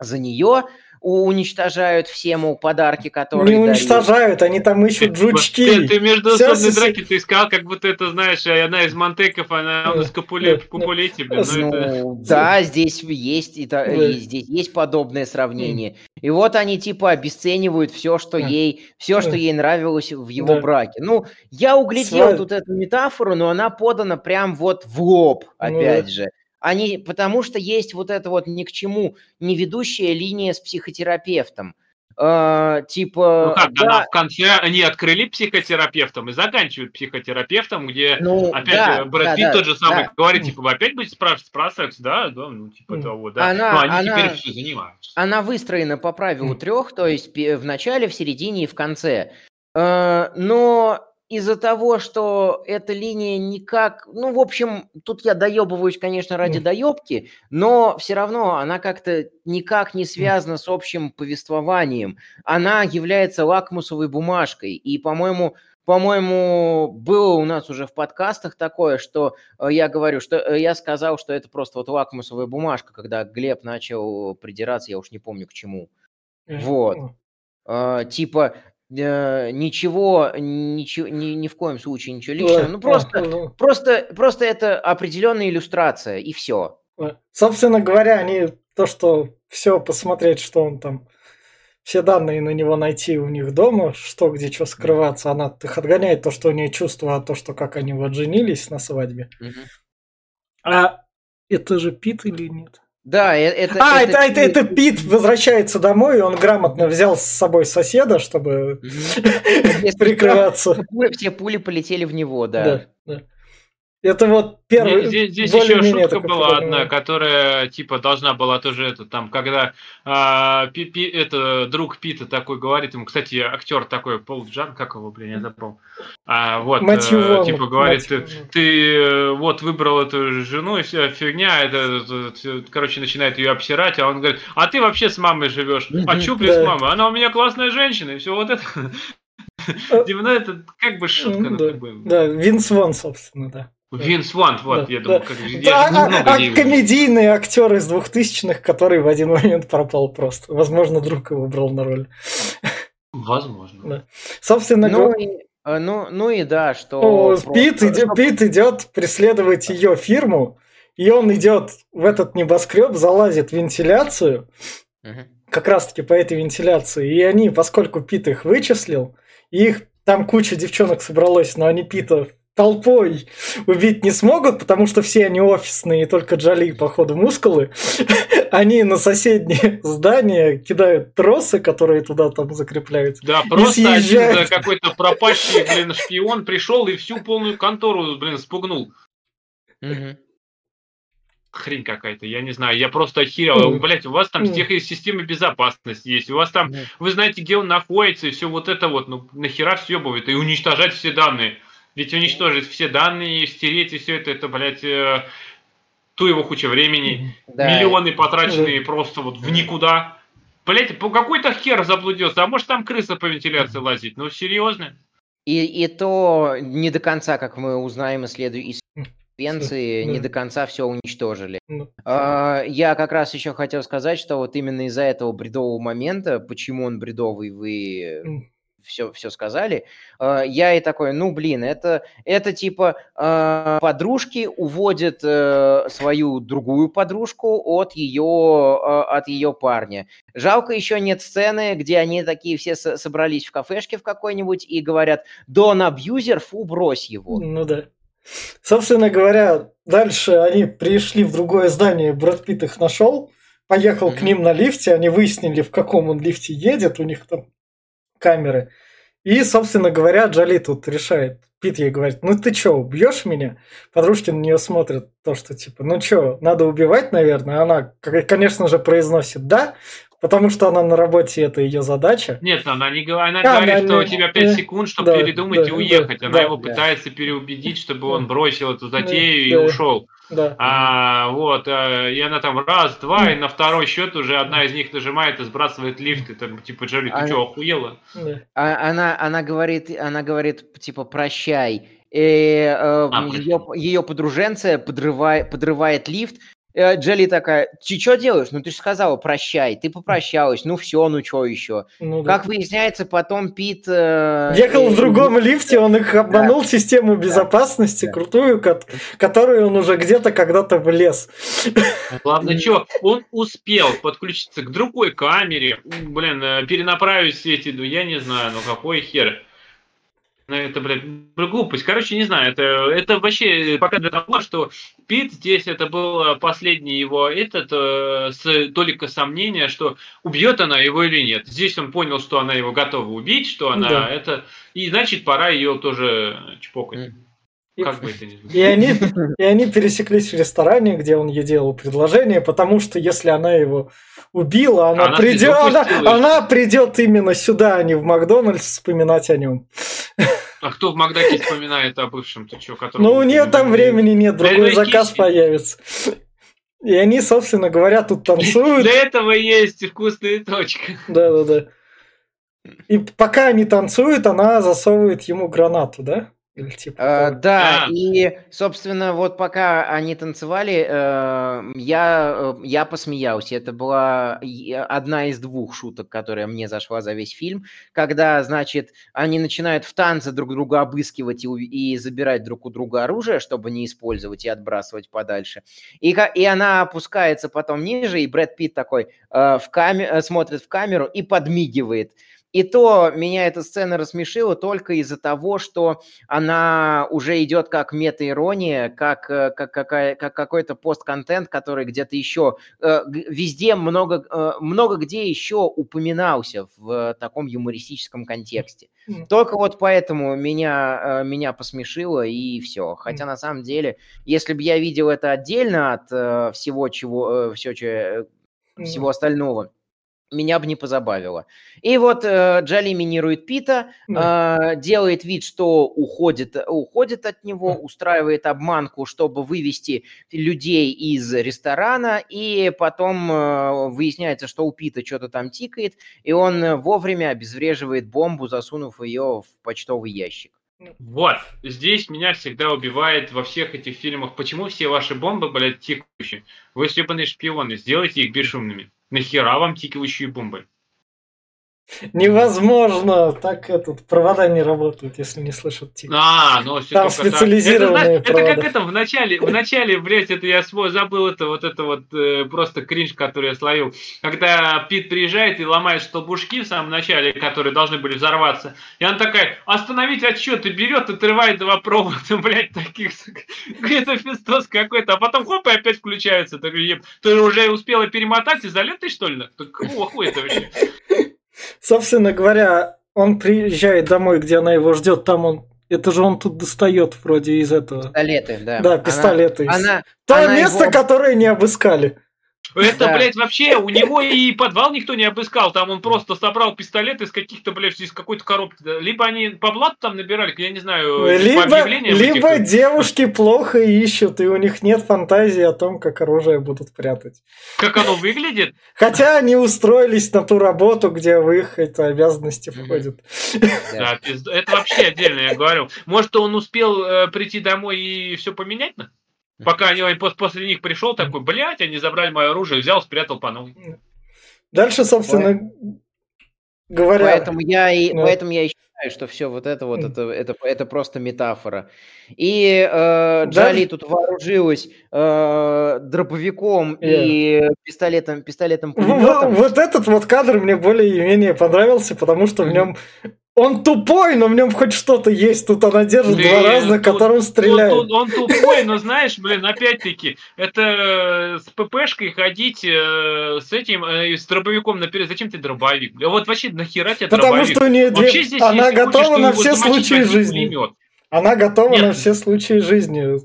за нее, уничтожают все, мол, подарки, которые Не уничтожают, они там ищут жучки. Ты, ты между собственной драки ты искал, как будто это, знаешь, одна из Монтеков, она на скапуле, купулете, блин. Ну, это... да, здесь есть, это, да. здесь есть подобное сравнение. И вот они типа обесценивают все, что ей, все, что ей нравилось в его да. браке. Ну, я углядел тут эту метафору, но она подана прям вот в лоб, опять ну, же. Они, потому что есть вот эта вот ни к чему не ведущая линия с психотерапевтом. Uh, типа... Ну как, да. она в конце они открыли психотерапевтом и заканчивают психотерапевтом, где ну, опять да, Брэд Питт да, тот же самый да. говорит, типа, вы опять будете спрашивать про секс, да, да, ну типа mm. того, да. Она, Но они она, теперь все занимаются. Она выстроена по правилу mm. трех, то есть в начале, в середине и в конце. Uh, но из-за того, что эта линия никак... Ну, в общем, тут я доебываюсь, конечно, ради доебки, но все равно она как-то никак не связана с общим повествованием. Она является лакмусовой бумажкой. И, по-моему, по-моему, было у нас уже в подкастах такое, что э, я говорю, что э, я сказал, что это просто вот лакмусовая бумажка, когда Глеб начал придираться, я уж не помню к чему. Вот. Uh, типа, Э, ничего, ничего ни, ни в коем случае ничего личного. Ну, просто, ну. просто, просто это определенная иллюстрация, и все. Собственно говоря, они то, что все посмотреть, что он там, все данные на него найти у них дома, что где что скрываться, она их отгоняет то, что у нее чувства, а то, что как они вот женились на свадьбе. Угу. А это же Пит или нет? Да, э, это... А, это, это, это, это Пит возвращается домой, и он грамотно взял с собой соседа, чтобы прикрываться. Все пули полетели в него, да. Это вот первый... Здесь, здесь еще шутка была одна, которая типа должна была тоже это там, когда а, пи, пи, это друг Пита такой говорит ему, кстати, актер такой Пол Джан, как его, блин, я забыл. А, вот, Матью а, типа говорит, ты, ты э, вот выбрал эту жену и вся фигня, это, это, короче, начинает ее обсирать, а он говорит, а ты вообще с мамой живешь? А чё, блин, с мамой? Она у меня классная женщина, и все вот это. Типа, ну это как бы шутка. Да, Винс Вон, собственно, да. Винс Вант, вот, да, я думаю, как да, а, а, а комедийный актер из двухтысячных, который в один момент пропал просто. Возможно, друг его брал на роль. Возможно. Да. Собственно, ну, и, э, ну, ну и да, что... О, Пит, идет, что... Пит идет преследовать ее фирму, и он идет в этот небоскреб, залазит в вентиляцию, угу. как раз-таки по этой вентиляции, и они, поскольку Пит их вычислил, их там куча девчонок собралось, но они Пита толпой убить не смогут, потому что все они офисные, и только Джоли, походу, мускулы. Они на соседнее здание кидают тросы, которые туда там закрепляются. Да, просто один какой-то пропащий, блин, шпион пришел и всю полную контору, блин, спугнул. Хрень какая-то, я не знаю, я просто охерел. Mm. Блять, у вас там mm. системы безопасности есть, у вас там, mm. вы знаете, где он находится, и все вот это вот, ну нахера съебывает и уничтожать все данные. Ведь уничтожить все данные, стереть и все это, это, блядь, э, ту его куча времени, да. миллионы потраченные просто вот в никуда. Блять, по какой-то хер заблудился, а может там крыса по вентиляции лазить? Ну, серьезно? И, и то не до конца, как мы узнаем, исследуя из Пенции, не до конца все уничтожили. А, я как раз еще хотел сказать, что вот именно из-за этого бредового момента, почему он бредовый, вы все, все сказали. А, я и такой, ну, блин, это, это типа а, подружки уводят э, свою другую подружку от ее, а, от ее парня. Жалко еще нет сцены, где они такие все собрались в кафешке в какой-нибудь и говорят, Дон абьюзер, фу, брось его. Ну да. Собственно говоря, дальше они пришли в другое здание, Брэд Питт их нашел, поехал mm-hmm. к ним на лифте, они выяснили, в каком он лифте едет, у них там камеры. И, собственно говоря, Джоли тут решает. Пит ей говорит, ну ты чё, убьешь меня? Подружки на нее смотрят, то, что типа, ну чё, надо убивать, наверное. Она, конечно же, произносит да, Потому что она на работе, это ее задача. Нет, она не говорит, она а, говорит, она что не... у тебя 5 секунд, чтобы да, передумать да, и уехать. Да, она да, его да. пытается переубедить, чтобы он бросил эту затею да, и ушел. Да. А, вот, а, и она там раз, два, и на второй счет уже одна из них нажимает и сбрасывает лифт, и там, типа, Джоли, ты она... что, охуела? А, она, она говорит, она говорит, типа, прощай. И, э, а, ее, ее подруженция подрывает, подрывает лифт, Э, Джелли такая, ты что делаешь? Ну ты же сказала, прощай, ты попрощалась, ну все, ну что еще? Ну, да. Как выясняется, потом Пит... Э, Ехал э, в другом лифте, он их обманул да. систему безопасности, да. крутую, ко- которую он уже где-то когда-то влез. Главное, что, он успел подключиться к другой камере, блин, э, перенаправить все эти, ну я не знаю, ну какой хер. Ну, это, блядь, глупость. Короче, не знаю, это, это вообще показывает того, что Пит здесь это был последний его этот, э, с только сомнения, что убьет она его или нет. Здесь он понял, что она его готова убить, что она да. это, и значит пора ее тоже чпокать. И, как бы это ни и они, и они пересеклись в ресторане, где он ей делал предложение, потому что если она его убила, она, она придет, она, она придет именно сюда, а не в Макдональдс вспоминать о нем. А кто в Макдаке вспоминает о бывшем? Ты что, ну, у нее там времени нет, другой заказ появится. И они, собственно говоря, тут танцуют. Для этого есть вкусная точка. Да-да-да. И пока они танцуют, она засовывает ему гранату, да? Или типа а, да, а. и, собственно, вот пока они танцевали, э, я, э, я посмеялся. Это была одна из двух шуток, которая мне зашла за весь фильм, когда, значит, они начинают в танце друг друга обыскивать и, и забирать друг у друга оружие, чтобы не использовать и отбрасывать подальше. И, и она опускается потом ниже, и Брэд Питт такой э, в каме- смотрит в камеру и подмигивает. И то меня эта сцена рассмешила только из-за того, что она уже идет как мета-ирония, как, э, как, какая, как какой-то пост-контент, который где-то еще, э, везде много, э, много где еще упоминался в таком юмористическом контексте. Только вот поэтому меня, меня посмешило и все. Хотя на самом деле, если бы я видел это отдельно от всего, чего, все, всего остального, меня бы не позабавило. И вот э, Джоли минирует Пита, э, делает вид, что уходит, уходит от него, устраивает обманку, чтобы вывести людей из ресторана, и потом э, выясняется, что у Пита что-то там тикает, и он вовремя обезвреживает бомбу, засунув ее в почтовый ящик. Вот, здесь меня всегда убивает во всех этих фильмах, почему все ваши бомбы, блядь, тикающие. Вы съебанные шпионы, сделайте их бесшумными. Нахера вам тикающие бомбы? Невозможно, так этот провода не работают, если не слышат тик. А, ну все Там специализированные это, провода. Это как это в начале, в начале, блядь, это я свой забыл, это вот это вот э, просто кринж, который я словил. Когда Пит приезжает и ломает столбушки в самом начале, которые должны были взорваться, и он такая, остановить отсчет, и берет, отрывает два провода, блядь, таких, это фестос какой-то, а потом хоп, и опять включается. Так, ты уже успела перемотать изолентой, что ли? Так какого хуя это вообще? Собственно говоря, он приезжает домой, где она его ждет, там он это же он тут достает вроде из этого. Пистолеты, да. Да, пистолеты. Она, она, То она место, его... которое не обыскали. Это, да. блядь, вообще у него и подвал никто не обыскал. Там он просто собрал пистолет из каких-то, блядь, из какой-то коробки. Либо они по блату там набирали, я не знаю, либо, по Либо этих... девушки плохо ищут, и у них нет фантазии о том, как оружие будут прятать. Как оно выглядит? Хотя они устроились на ту работу, где в их это обязанности входят. Да, это вообще отдельно, я говорю. Может, он успел э, прийти домой и все поменять? Пока они, после них пришел такой, блядь, они забрали мое оружие, взял, спрятал по новой. Дальше, собственно говоря... Поэтому я и, да. поэтому я и считаю, что все вот это вот, это, это, это просто метафора. И э, Джоли да? тут вооружилась э, дробовиком yeah. и пистолетом, пистолетом. Вот, вот этот вот кадр мне более-менее понравился, потому что в нем он тупой, но в нем хоть что-то есть. Тут она держит блин, два раза, которым стреляет. Он, он, он тупой, но знаешь, блин, опять-таки, это э, с ППшкой ходить э, с этим, э, с дробовиком наперед. Зачем ты дробовик? Вот вообще нахера тебе Потому дробовик? что у нее две... здесь, она готова на все случаи жизни. Пулемет. Она готова Нет. на все случаи жизни.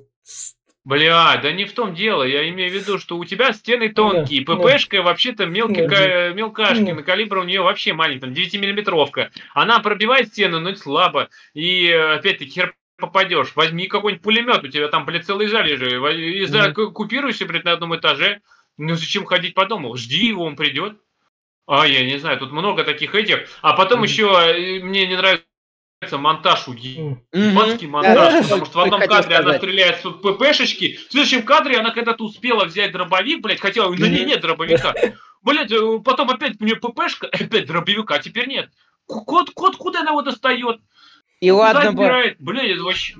Бля, да не в том дело. Я имею в виду, что у тебя стены тонкие. Да, ППшка вообще-то мелкая, Да. мелкашки. Да. На калибр у нее вообще маленький, там 9-миллиметровка. Она пробивает стену, но слабо. И э, опять-таки хер попадешь. Возьми какой-нибудь пулемет, у тебя там, блядь, целый залежи. И за, ку- купируйся, блядь, на одном этаже. Ну зачем ходить по дому? Жди его, он придет. А, я не знаю, тут много таких этих. А потом Мгм. еще э, мне не нравится монтаж у Мгм. монтаж, потому что в одном кадре она стреляет с ППшечки, в следующем кадре она когда-то успела взять дробовик, блядь, хотя на ней Мгм. нет дробовика. Блядь, э, потом опять у нее ППшка, опять дробовика, а теперь нет. Кот, кот куда она его достает? И Куда ладно бы? Блядь, это вообще...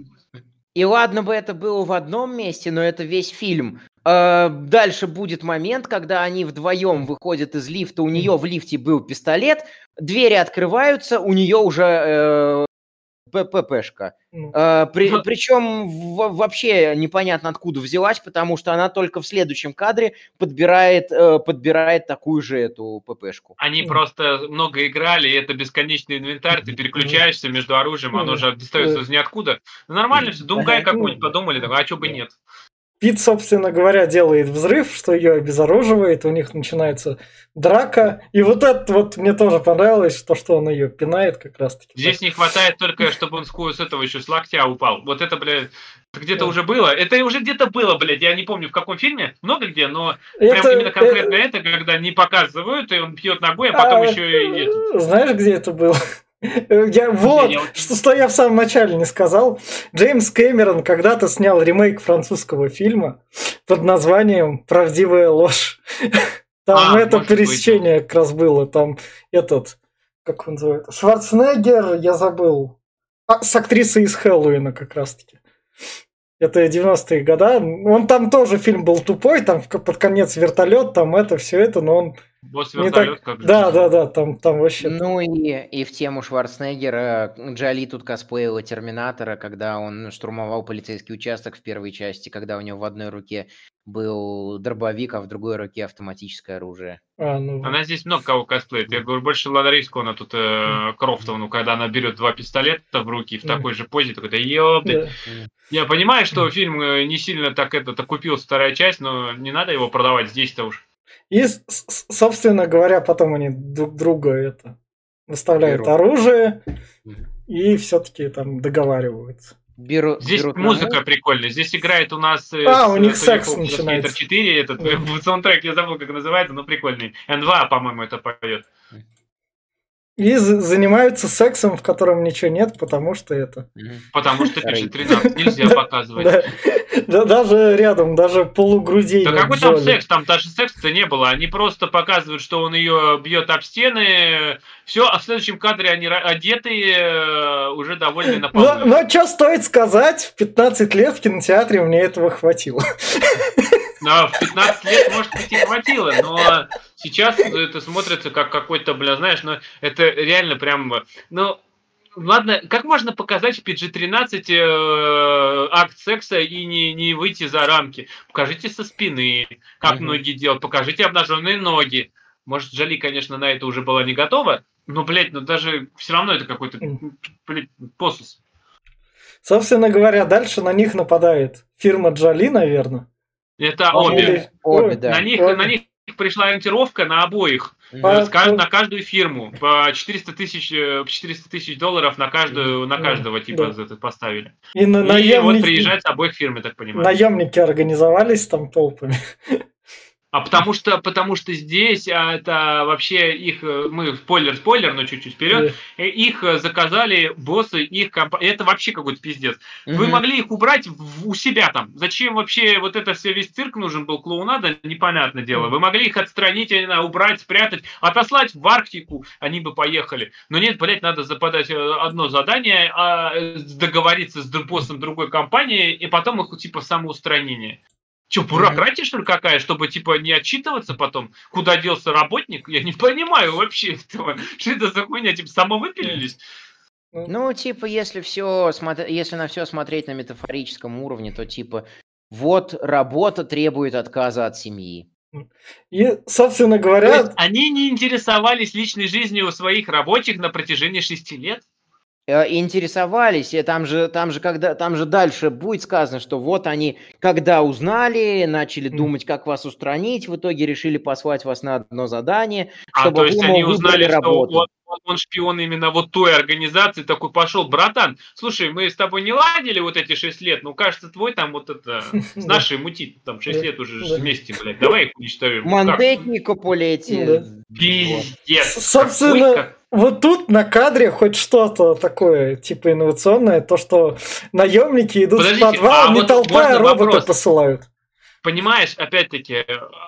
и ладно бы это было в одном месте, но это весь фильм. Э, Дальше будет момент, когда они вдвоем выходят из лифта, у нее в лифте был пистолет, двери открываются, у нее уже э, ППшка. Ну, Э, при- причем в- вообще непонятно откуда взялась, потому что она только в следующем кадре подбирает, э, подбирает такую же эту ППшку. Они Мгм. просто много играли, и это бесконечный инвентарь, ты переключаешься между оружием, оно Мгм. же достается из ниоткуда. Ну, нормально все, Думгай какой-нибудь подумали, а чё бы нет. Пит, собственно говоря, делает взрыв, что ее обезоруживает, у них начинается драка. И вот это вот мне тоже понравилось, то, что он ее пинает как раз-таки. Здесь не хватает только, чтобы он с этого еще с локтя упал. Вот это, блядь, это где-то Да. уже было. Это уже где-то было, блядь. Я не помню в каком фильме, много где, но прям Это- именно конкретно э, это, когда не показывают, и он пьет ногой, а потом а, еще и это. Знаешь, где это было? Я, вот, я вот- что, что я в самом начале не сказал. Джеймс Кэмерон когда-то снял ремейк французского фильма под названием «Правдивая ложь». Там А, это может быть. пересечение как раз было. Там этот, как он называется, Шварценеггер, я забыл. А, с актрисой из Хэллоуина как раз-таки. Это 90-е года. Он там тоже фильм был тупой, там под конец вертолет, там это, все это, но он Босс вертолет, так... как же. Да, да, да, там, там вообще... Ну и, и в тему Шварценеггера Джоли тут косплеила Терминатора, когда он штурмовал полицейский участок в первой части, когда у него в одной руке был дробовик, а в другой руке автоматическое оружие. А, ну, Она здесь много кого косплеит. Я говорю, больше Лана Риску, она тут э, Крофтовну, когда она берет два пистолета в руки в такой же позе, такой, да ёпты. да. Я понимаю, что фильм э, не сильно так это купил вторая часть, но не надо его продавать здесь-то уж. И, собственно говоря, потом они друг друга это выставляют Берут. оружие и все-таки там договариваются. Беру, Здесь берут на музыка муз- прикольная. Здесь играет у нас... э, А, у них секс начинается. Skater 4, этот э, саундтрек, я забыл, как называется, но прикольный. N2, по-моему, это поет. И занимаются сексом, в котором ничего нет, потому что это... Потому что Старый. PG-13 нельзя показывать. Да, Да, даже рядом, даже полугрудей Да какой там Джоли. секс? Там даже секса-то не было. Они просто показывают, что он ее бьет об стены. Все, а в следующем кадре они одетые, э, уже довольны на. Но, но что стоит сказать, в 15 лет в кинотеатре мне этого хватило. Но в 15 лет, может быть, и хватило, но сейчас это смотрится как какой-то, бля, знаешь, ну, это реально прям, ну, ладно, как можно показать в PG-13 э, акт секса и не, не выйти за рамки? Покажите со спины, как Мгм. многие делают, покажите обнаженные ноги. Может, Джоли, конечно, на это уже была не готова, но, блядь, ну даже все равно это какой-то, блядь, посус. Собственно говоря, дальше на них нападает фирма Джоли, наверное. Это Обе. обе. Да. На них, обе. на них пришла ориентировка на обоих. По- кажд- на каждую фирму по 400 тысяч э, 400 тысяч долларов на каждую на каждого типа да. за это поставили. И на И вот наемники, приезжают с обоих фирм, я так понимаю. наемники организовались там толпами. А потому что потому что здесь а, это вообще их э, мы спойлер спойлер, но чуть-чуть вперед. э, Их э, заказали боссы их компании. Это вообще какой-то пиздец. Вы Мгм. могли их убрать в- у себя там. Зачем вообще вот это все весь цирк нужен был, клоунада, непонятное дело. Вы могли их отстранить, я не знаю, убрать, спрятать, отослать в Арктику, они бы поехали. Но нет, блядь, надо западать э, одно задание, а, договориться с боссом другой компании, и потом их типа самоустранение. Че, бюрократия, что ли, какая, чтобы, типа, не отчитываться потом, куда делся работник? Я не понимаю вообще этого. Что это за хуйня? Типа, самовыпилились? Ну, типа, если все если на все смотреть на метафорическом уровне, то типа вот работа требует отказа от семьи. И, собственно То говоря, есть они не интересовались личной жизнью своих рабочих на протяжении шести лет? Э, интересовались, и там же, там же, когда, там же дальше будет сказано, что вот они, когда узнали, начали думать, как вас устранить, в итоге решили послать вас на одно задание, чтобы а, то есть они узнали, работу. что он, он шпион именно вот той организации, такой пошел, братан, слушай, мы с тобой не ладили вот эти шесть лет, ну, кажется, твой там вот это, с нашей мутит, там шесть лет уже вместе, блядь, давай их уничтожим. Мандеки, Капулети. Пиздец. Собственно, вот тут на кадре хоть что-то такое, типа инновационное, то, что наемники идут Подождите, в подвал, а не вот толпа, а роботы вопрос. посылают. Понимаешь, опять-таки,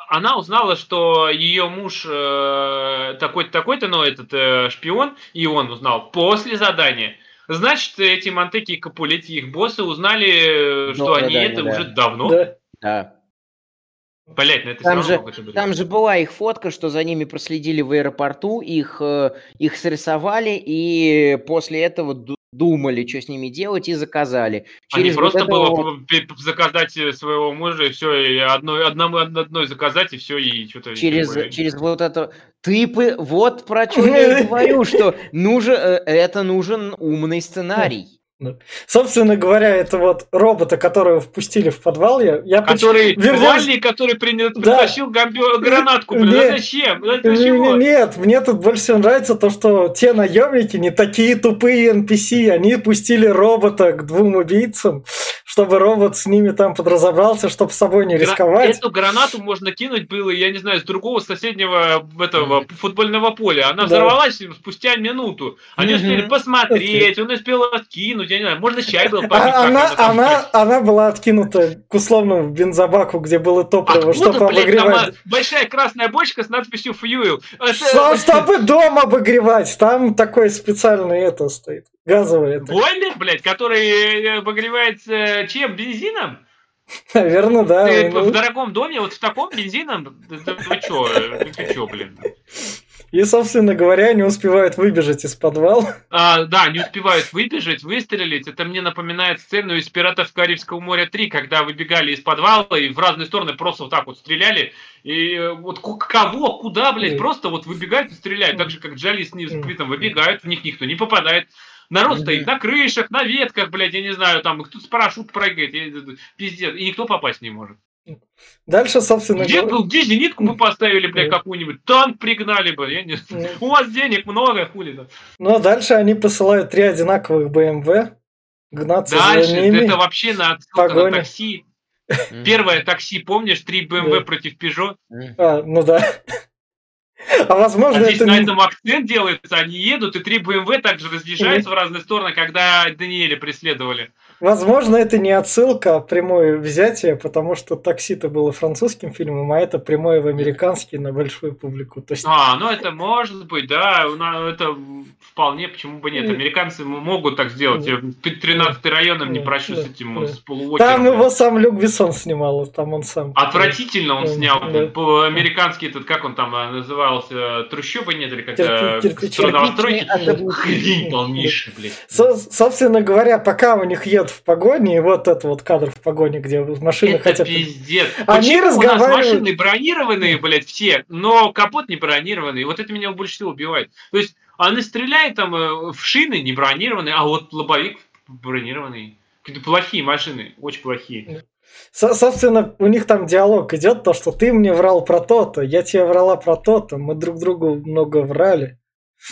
она узнала, что ее муж э, такой-то, такой-то, но этот э, шпион, и он узнал после задания. Значит, эти Монтеки и Капулети, их боссы, узнали, что ну, они это да. уже давно. Да. да. Блять, на это там же, там же была их фотка, что за ними проследили в аэропорту, их, э, их срисовали, и после этого думали, что с ними делать, и заказали. Через Они вот просто было вот... заказать своего мужа, и все, и одной, одному, одной заказать, и все, и что-то... Через, через вот это... Ты, вот про что я говорю, что нужен, э, это нужен умный сценарий. Ну, собственно говоря, это вот робота, которого впустили в подвал. Я, я который поч... Вернее... который принял, да. притащил гамби... гранатку. Блин, нет, зачем? Нет, нет, мне тут больше всего нравится то, что те наемники не такие тупые NPC. Они пустили робота к двум убийцам, чтобы робот с ними там подразобрался, чтобы с собой не рисковать. Эту гранату можно кинуть было, я не знаю, с другого соседнего этого футбольного поля. Она да. взорвалась спустя минуту. Они успели посмотреть, он успел откинуть, я не знаю, можно чай был попить. А, она, она, она была откинута к условному бензобаку, где было топливо, чтобы обогревать. Большая красная бочка с надписью «Fuel». Чтобы дом обогревать, там такой специальный это стоит. Газовый это. Бойлер, блядь, который э, обогревается чем? Бензином? Наверное, да. Ты ну... в дорогом доме, вот в таком бензином? Вы чё? Ты чё, блин? И, собственно говоря, не успевают выбежать из подвала. А, да, не успевают выбежать, выстрелить. Это мне напоминает сцену из «Пиратов Карибского моря 3», когда выбегали из подвала и в разные стороны просто вот так вот стреляли. И э, вот кого, куда, блядь, просто вот выбегают и стреляют. Так же, как Джоли с Ньюсплитом выбегают, в них никто не попадает. Народ стоит на крышах, на ветках, блядь, я не знаю, там кто с парашют прыгает, пиздец, и никто попасть не может. Дальше, собственно... Где, был, где зенитку мы поставили, блядь, какую-нибудь? Танк пригнали бы, я не У вас денег много, хули-то. Ну, а дальше они посылают три одинаковых БМВ гнаться дальше, за ними. это вообще на отсылка на такси. Первое такси, помнишь, три БМВ против Пежо? А, ну да. А возможно, а здесь это... на этом акцент делается, они едут, и три БМВ также разъезжаются в разные стороны, когда Даниэля преследовали. Возможно, это не отсылка, а прямое взятие, потому что «Такси»-то было французским фильмом, а это прямое в американский на большую публику. То есть... А, ну это может быть, да, это вполне, почему бы нет. Американцы могут так сделать. Я 13 районом не прощу с этим, с Там его сам Люк Бессон снимал, там он сам. Отвратительно он снял. Американский этот, как он там а, назывался, трущобы нет, или как-то новостройки. Хрень полнейшая, блядь. Собственно говоря, пока у них едут в погоне, и вот этот вот кадр в погоне, где машины это хотят... пиздец. Они Почему разговаривают... у нас машины бронированные, блядь, все, но капот не бронированный? Вот это меня больше всего убивает. То есть, они стреляют там э, в шины не бронированные, а вот лобовик бронированный. Какие-то плохие машины, очень плохие. Собственно, у них там диалог идет, то, что ты мне врал про то-то, я тебе врала про то-то, мы друг другу много врали.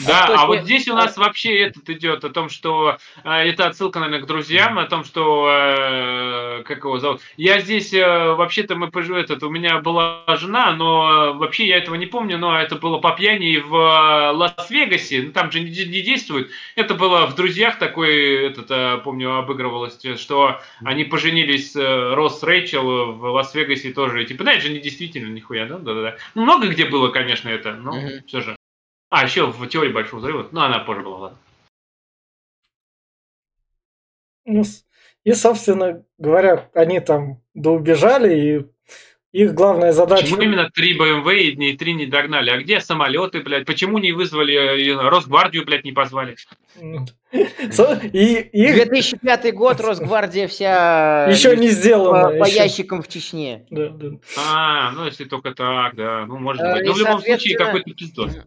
Да, а, а вот здесь у нас вообще этот идет о том, что э, это отсылка, наверное, к друзьям, о том, что э, как его зовут. Я здесь э, вообще-то мы этот, у меня была жена, но вообще я этого не помню, но это было по пьяни в э, Лас-Вегасе, ну, там же не, не действует. Это было в друзьях такой, этот, э, помню, обыгрывалось, что они поженились э, Росс Рэйчел в Лас-Вегасе тоже. Типа, да, это же не действительно нихуя, да, да, да. Ну, много где было, конечно, это, но mm-hmm. все же. А, еще в теории большого взрыва. Ну, она позже была, ладно. Ну, и, собственно говоря, они там доубежали, и их главная задача... Почему именно три БМВ и три не догнали? А где самолеты, блядь? Почему не вызвали э, Росгвардию, блядь, не позвали? И, их... 2005 год, Росгвардия вся... Еще не сделана. По, по ящикам в Чечне. Да, да. А, ну если только так, да. Ну, может э, быть. Но в любом случае какой-то пиздос.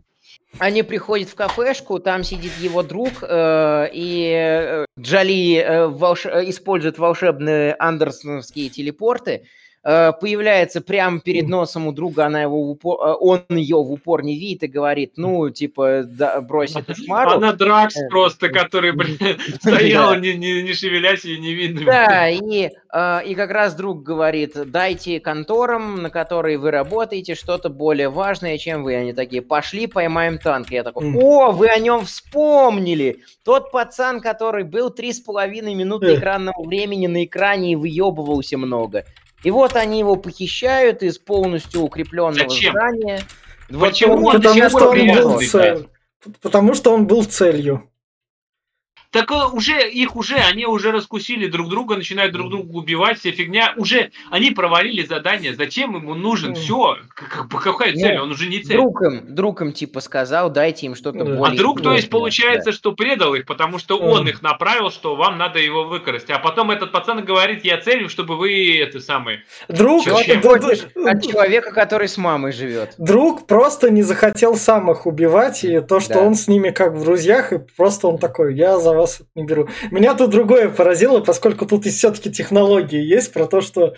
Они приходят в кафешку, там сидит его друг, э, и э, Джоли э, волш... э, использует волшебные андерсоновские телепорты, появляется прямо перед носом у друга, она его в упор, э, он ее в упор не видит и говорит, ну, типа, да, брось эту шмару. Она Дракс Э, просто, который, блин, стоял, не, не, не шевелясь и не видно. Да, и, э, и как раз друг говорит, дайте конторам, на которые вы работаете, что-то более важное, чем вы. Они такие, пошли, поймаем танк. Я такой, о, вы о нем вспомнили. Тот пацан, который был три с половиной минуты Э. экранного времени на экране и выебывался много. И вот они его похищают из полностью укрепленного Зачем? здания. Вот Почему он- он Потому что он был блядь? цель. Потому что он был целью. Так э, уже их уже, они уже раскусили друг друга, начинают друг друга убивать, вся фигня. Уже они провалили задание. Зачем ему нужен? Все. Какая цель? Он уже не цель. Друг им, друг им типа сказал, дайте им что-то Да. более... А друг, то есть, получается, что предал их, потому что он их направил, что вам надо его выкрасть. А потом этот пацан говорит, я целью, чтобы вы это самое. Друг, от человека, который с мамой живет? друг просто не захотел сам их убивать, и то, что Да. он с ними как в друзьях, и просто он такой, я за вас это не беру. Меня тут другое поразило, поскольку тут и все-таки технологии есть про то, что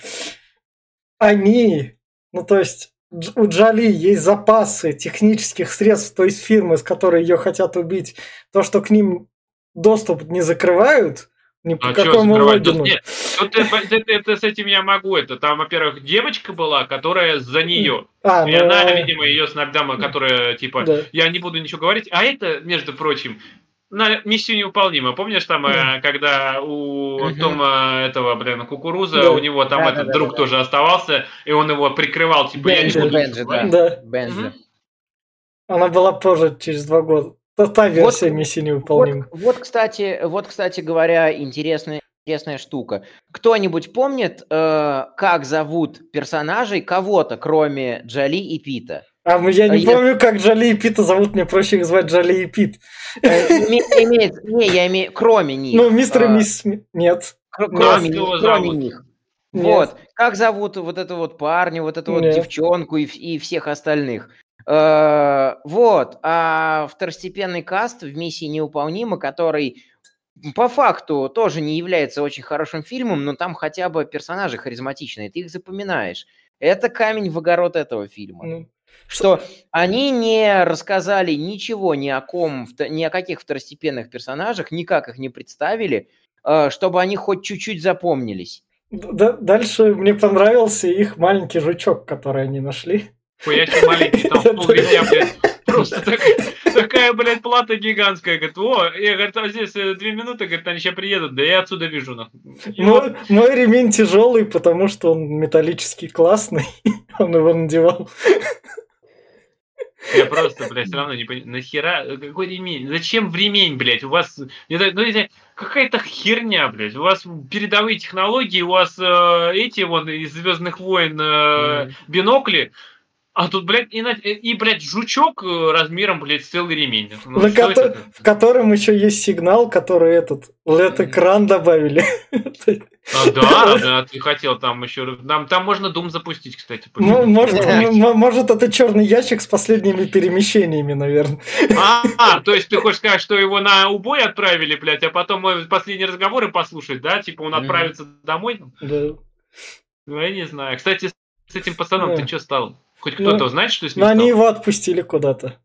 они, ну то есть у Джоли есть запасы технических средств, то есть фирмы, с которой ее хотят убить, то, что к ним доступ не закрывают, ни по А какому логину. Нет, это, это- это с этим я могу. Это там, во-первых, девочка была, которая за нее. А, И ну, она, а, видимо, ее снабдама, которая, типа, да. я не буду ничего говорить. А это, между прочим, на миссию невыполнима. Помнишь там, э, когда у Мгм. Тома этого, блин, кукуруза, Да. у него там Да, этот да, да, друг да. тоже оставался, и он его прикрывал, типа, я не Бенджи, буду Бенджи, да. Да, Бенджи. Мгм. она была позже, через два года. Та, та версия миссии Вот, невыполнима. вот, кстати, вот, кстати говоря, интересная, интересная штука. Кто-нибудь помнит, э, как зовут персонажей кого-то, кроме Джоли и Пита? А мы- я А не я- помню, как Джоли и Пита зовут, мне проще их звать Джоли и Пит. Э, имеет- не, я имею, кроме них. Ну, мистер и А, мисс. Нет. кроме, кроме них. Вот. Как зовут вот эту вот парня, вот эту вот девчонку и, и всех остальных? Э, вот. А второстепенный каст в миссии невыполнима, который по факту тоже не является очень хорошим фильмом, но там хотя бы персонажи харизматичные, ты их запоминаешь. Это камень в огород этого фильма. Ну, Что они не рассказали ничего ни о ком, ни о каких второстепенных персонажах, никак их не представили, э, чтобы они хоть чуть-чуть запомнились. д- Дальше мне понравился их маленький жучок, который они нашли. Хуя себе маленький, там пол меня, блядь. Просто такая, такая, блядь, плата гигантская. Говорит, о, я, говорит, а здесь э, две минуты, говорит, они сейчас приедут, да я отсюда вижу, нахуй. И вот Мой, мой ремень тяжелый, потому что он металлический, классный. Он его надевал. Я просто, блядь, все равно не понимаю, нахера, какой ремень? Зачем в ремень, блядь? У вас, ну, какая-то херня, блядь. У вас передовые технологии, у вас э, эти вон из Звездных войн э, Мгм. бинокли, а тут, блядь, и, и, блядь, жучок э, размером, блядь, с целый ремень. Ну, На кото- это? в котором еще есть сигнал, который этот LED-экран добавили. А, да, да, ты хотел там еще. Там, там можно Doom запустить, кстати. Ну, Может, это черный ящик с последними перемещениями, наверное. А, а, то есть ты хочешь сказать, что его на убой отправили, блядь, а потом э, последние разговоры послушать, да? Типа он отправится домой? Да. Ну, я не знаю. Кстати, с этим пацаном ты что стал? Хоть Ну, кто-то знает, что с ним Но они стало? его отпустили куда-то.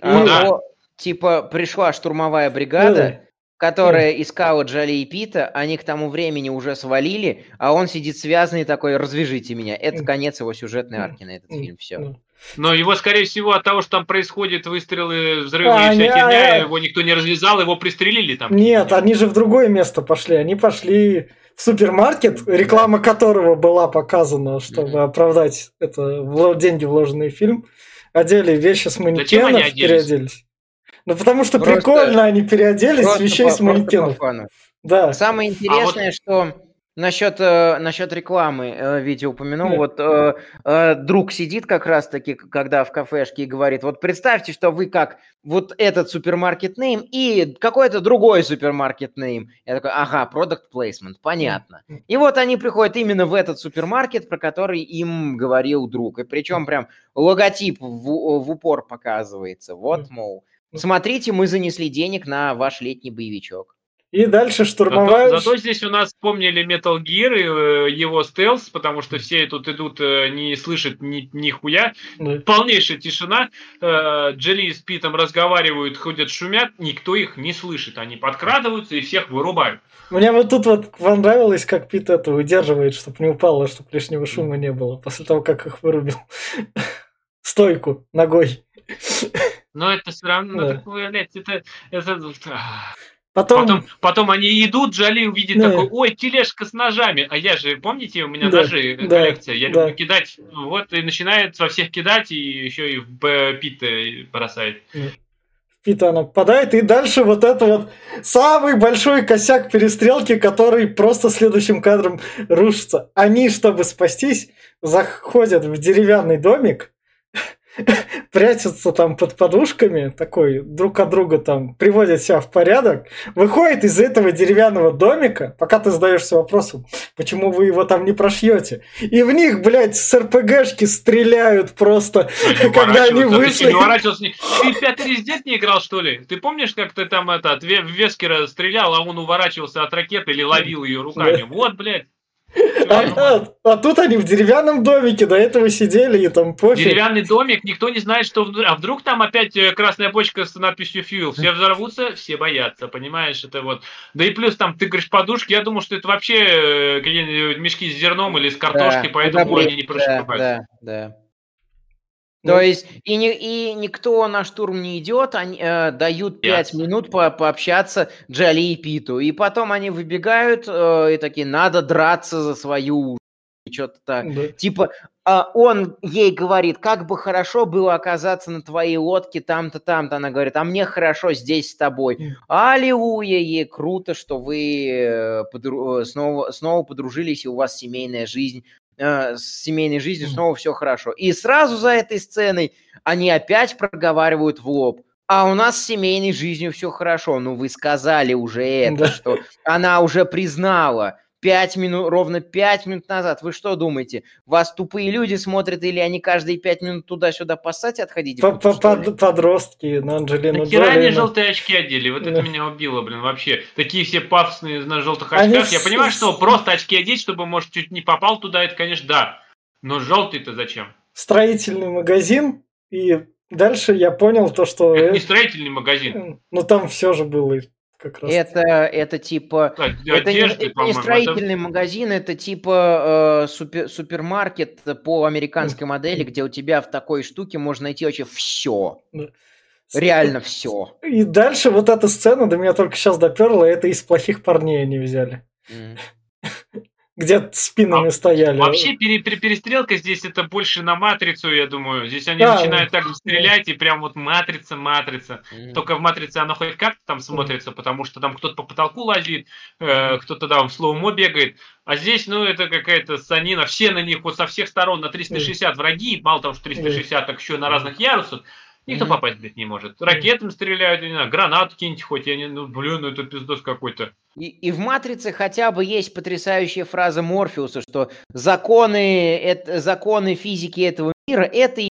А, Ну да. о, типа пришла штурмовая бригада, Ну которая искала Джоли и Пита, они к тому времени уже свалили, а он сидит связанный такой, развяжите меня. Это конец его сюжетной арки на этот фильм, все. Ну. Но его, скорее всего, от того, что там происходит выстрелы, взрывы А, и вся не, херня, а, его никто не развязал, его пристрелили там. Нет, они же в другое место пошли. Они пошли супермаркет, реклама которого была показана, чтобы оправдать это деньги, вложенные в фильм. Одели вещи с манекенов, оделись? переоделись. Ну, потому что Просто- прикольно они переоделись с вещей по- с манекенов. Да. Самое интересное, что Насчет, э, насчет рекламы э, видео упомянул. Вот э, э, друг сидит как раз-таки, когда в кафешке, и говорит, вот представьте, что вы как вот этот супермаркет нейм и какой-то другой супермаркет нейм. Я такой, ага, product placement, понятно. И вот они приходят именно в этот супермаркет, про который им говорил друг. И причем прям логотип в, в упор показывается. Вот, мол, Мгм. смотрите, мы занесли денег на ваш летний боевичок. И дальше Зато, штурмовая... зато здесь у нас вспомнили Metal Gear и э, его стелс, потому что все тут идут, э, не слышат ни, нихуя. Да. Полнейшая тишина. Э, Джоли с Питом разговаривают, ходят, шумят. Никто их не слышит. Они подкрадываются и всех вырубают. Мне вот тут вот понравилось, как Пит это выдерживает, чтобы не упало, чтобы лишнего шума не было, после того, как их вырубил. Стойку ногой. Но это все равно, Да. ну, такое, блядь, это, это, ах. Потом, Потом, потом они идут, Джоли увидит Да. такой, ой, тележка с ножами. А я же, помните, у меня Да, ножи, э, да, коллекция, я да. люблю кидать. Вот, и начинает во всех кидать, и еще и в Пита бросает. в Пита она попадает, и дальше вот это вот самый большой косяк перестрелки, который просто следующим кадром рушится. Они, чтобы спастись, заходят в деревянный домик, прячутся там под подушками, такой друг от друга там приводят себя в порядок, выходит из этого деревянного домика, пока ты задаешься вопросом, почему вы его там не прошьете, и в них, блядь, с РПГшки стреляют просто, когда они вышли. Ты пятый резидент не играл, что ли? Ты помнишь, как ты там этот, Ве- в Вескера стрелял, а он уворачивался от ракеты или ловил ее руками? Вот, блядь. А, а- а тут они в деревянном домике до этого сидели и там пофиг. Деревянный домик, никто не знает, что. А вдруг там опять э, красная бочка с надписью Fuel? Все взорвутся, все боятся, понимаешь? Это вот. Да и плюс там ты говоришь подушки, я думал, что это вообще э, какие-нибудь мешки с зерном или с картошкой, Да, поэтому это они не да, прошибаются. да, да. Ну, То есть и, ни- и никто на штурм не идет, они э, дают 5 Ясно. минут по- пообщаться Джоли и Питу. И потом они выбегают э, и такие, надо драться за свою что-то так. да. Типа, а, он ей говорит, как бы хорошо было оказаться на твоей лодке там-то, там-то. Она говорит, а мне хорошо здесь с тобой. Аллилуйя, ей круто, что вы э, подру- э, снова, снова подружились, и у вас семейная жизнь. Э, С семейной жизнью снова все хорошо. И сразу за этой сценой они опять проговаривают в лоб. А у нас с семейной жизнью все хорошо. Ну, вы сказали уже это, Да. что она уже признала. Пять минут, ровно пять минут назад. Вы что думаете? Вас тупые люди смотрят или они каждые пять минут туда-сюда поссать отходить? По- по- под- Подростки на Анджелину Нахера они желтые очки одели? Вот Да. это меня убило, блин, вообще. Такие все пафосные на желтых Они очках. Я с- понимаю, что просто очки одеть, чтобы, может, чуть не попал туда, это, конечно, да. Но желтый-то зачем? Строительный магазин. И дальше я понял то, что... Это не строительный магазин. Ну там все же было как раз. Это, это типа... Так, для Это не, одежды, это не по-моему. это- строительный магазин, это типа э, супер- супермаркет по американской модели, где у тебя в такой штуке можно найти вообще все. Реально все. И дальше вот эта сцена до меня только сейчас доперла, это из плохих парней они взяли. Где спинами А, стояли. Вообще пере- пере- перестрелка здесь это больше на матрицу, я думаю. Здесь они Да. начинают так стрелять, и прям вот матрица, матрица. Только в матрице оно хоть как-то там смотрится, потому что там кто-то по потолку лазит, э, кто-то там в слоумо бегает. А здесь, ну, это какая-то санина. Все на них вот со всех сторон на 360 враги. Мало того, что 360, так еще на разных ярусах. Никто Мгм. попасть, блядь, не может. Ракетами стреляют, я не знаю, гранату киньте хоть. Я не, ну, блин, ну это пиздос какой-то. И, и в «Матрице» хотя бы есть потрясающая фраза Морфеуса, что законы, это, законы физики этого мира – это и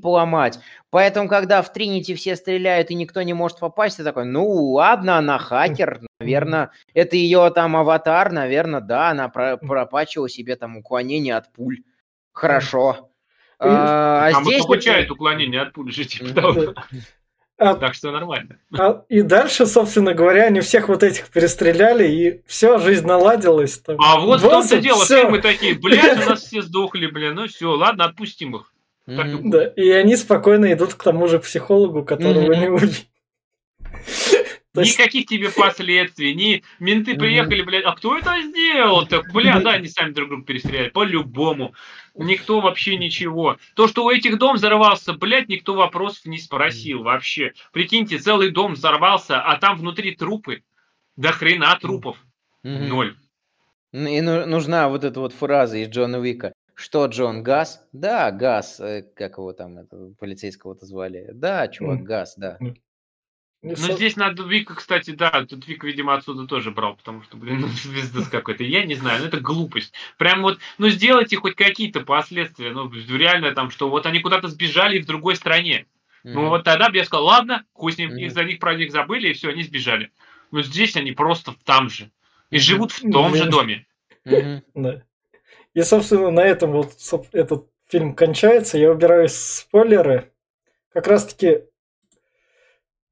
поломать. Поэтому, когда в Тринити все стреляют и никто не может попасть, ты такой, ну ладно, она хакер, наверное, это ее там аватар, наверное, да, она про- пропачивала себе там уклонение от пуль. Хорошо. А, а здесь... вот получают уклонение от пули же, типа того. А, Так что нормально. а- и дальше, собственно говоря, они всех вот этих перестреляли, и все, жизнь наладилась. там. А вот в том-то дело, все мы такие, блядь, у нас все сдохли, блин, ну все, ладно, отпустим их. так и Мгм. Да, и они спокойно идут к тому же психологу, которого Мгм. не убили. Никаких тебе последствий, ни менты приехали, блядь, а кто это сделал? Так, бля, да, они сами друг друга перестреляли, по-любому. Никто вообще ничего. То, что у этих дом взорвался, блядь, никто вопросов не спросил вообще. Прикиньте, целый дом взорвался, а там внутри трупы. До хрена трупов. Ноль. И нужна вот эта вот фраза из Джона Уика. Что, Джон, газ? Да, газ. Э, как его там, это, полицейского-то звали? Да, чувак, газ, да. Ну, здесь надо Вика, кстати, да, тут Вика, видимо, отсюда тоже брал, потому что, блин, ну, звезда какой-то. Я не знаю, ну это глупость. Прям вот, ну сделайте хоть какие-то последствия, ну реально там, что вот они куда-то сбежали в другой стране. Mm-hmm. Ну вот тогда бы я сказал, ладно, хуй с ним, mm-hmm. их за них про них забыли, и все, они сбежали. Но здесь они просто там же. И mm-hmm. живут в том mm-hmm. же доме. Mm-hmm. Да. И, собственно, на этом вот этот фильм кончается. Я убираю спойлеры. Как раз-таки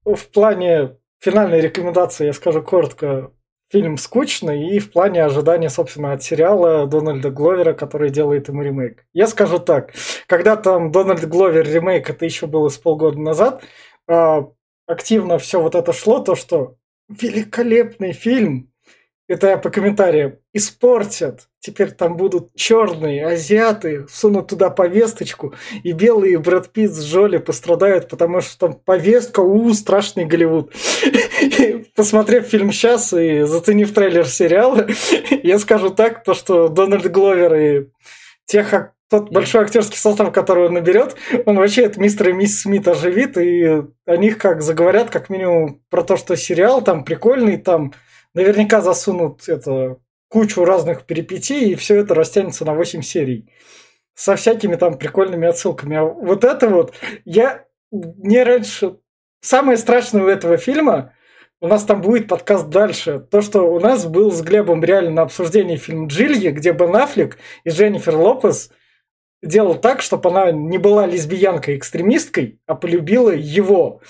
в плане финальной рекомендации я скажу коротко. Фильм скучный и в плане ожидания, собственно, от сериала Дональда Гловера, который делает ему ремейк. Я скажу так. Когда там Дональд Гловер ремейк, это еще было с полгода назад, а, активно все вот это шло, то, что великолепный фильм, это я по комментариям, испортят. Теперь там будут черные азиаты, сунут туда повесточку, и белые Брэд Питт с Джоли пострадают, потому что там повестка, у, страшный Голливуд. Посмотрев фильм сейчас и заценив трейлер сериала, я скажу так, то что Дональд Гловер и тех тот большой актерский состав, который он наберет, он вообще это мистер и мисс Смит оживит, и о них как заговорят, как минимум, про то, что сериал там прикольный, там наверняка засунут это кучу разных перипетий, и все это растянется на 8 серий. Со всякими там прикольными отсылками. А вот это вот, я не раньше... Самое страшное у этого фильма, у нас там будет подкаст дальше, то, что у нас был с Глебом реально на обсуждении фильм «Джильи», где Бен Аффлек и Дженнифер Лопес делал так, чтобы она не была лесбиянкой-экстремисткой, а полюбила его.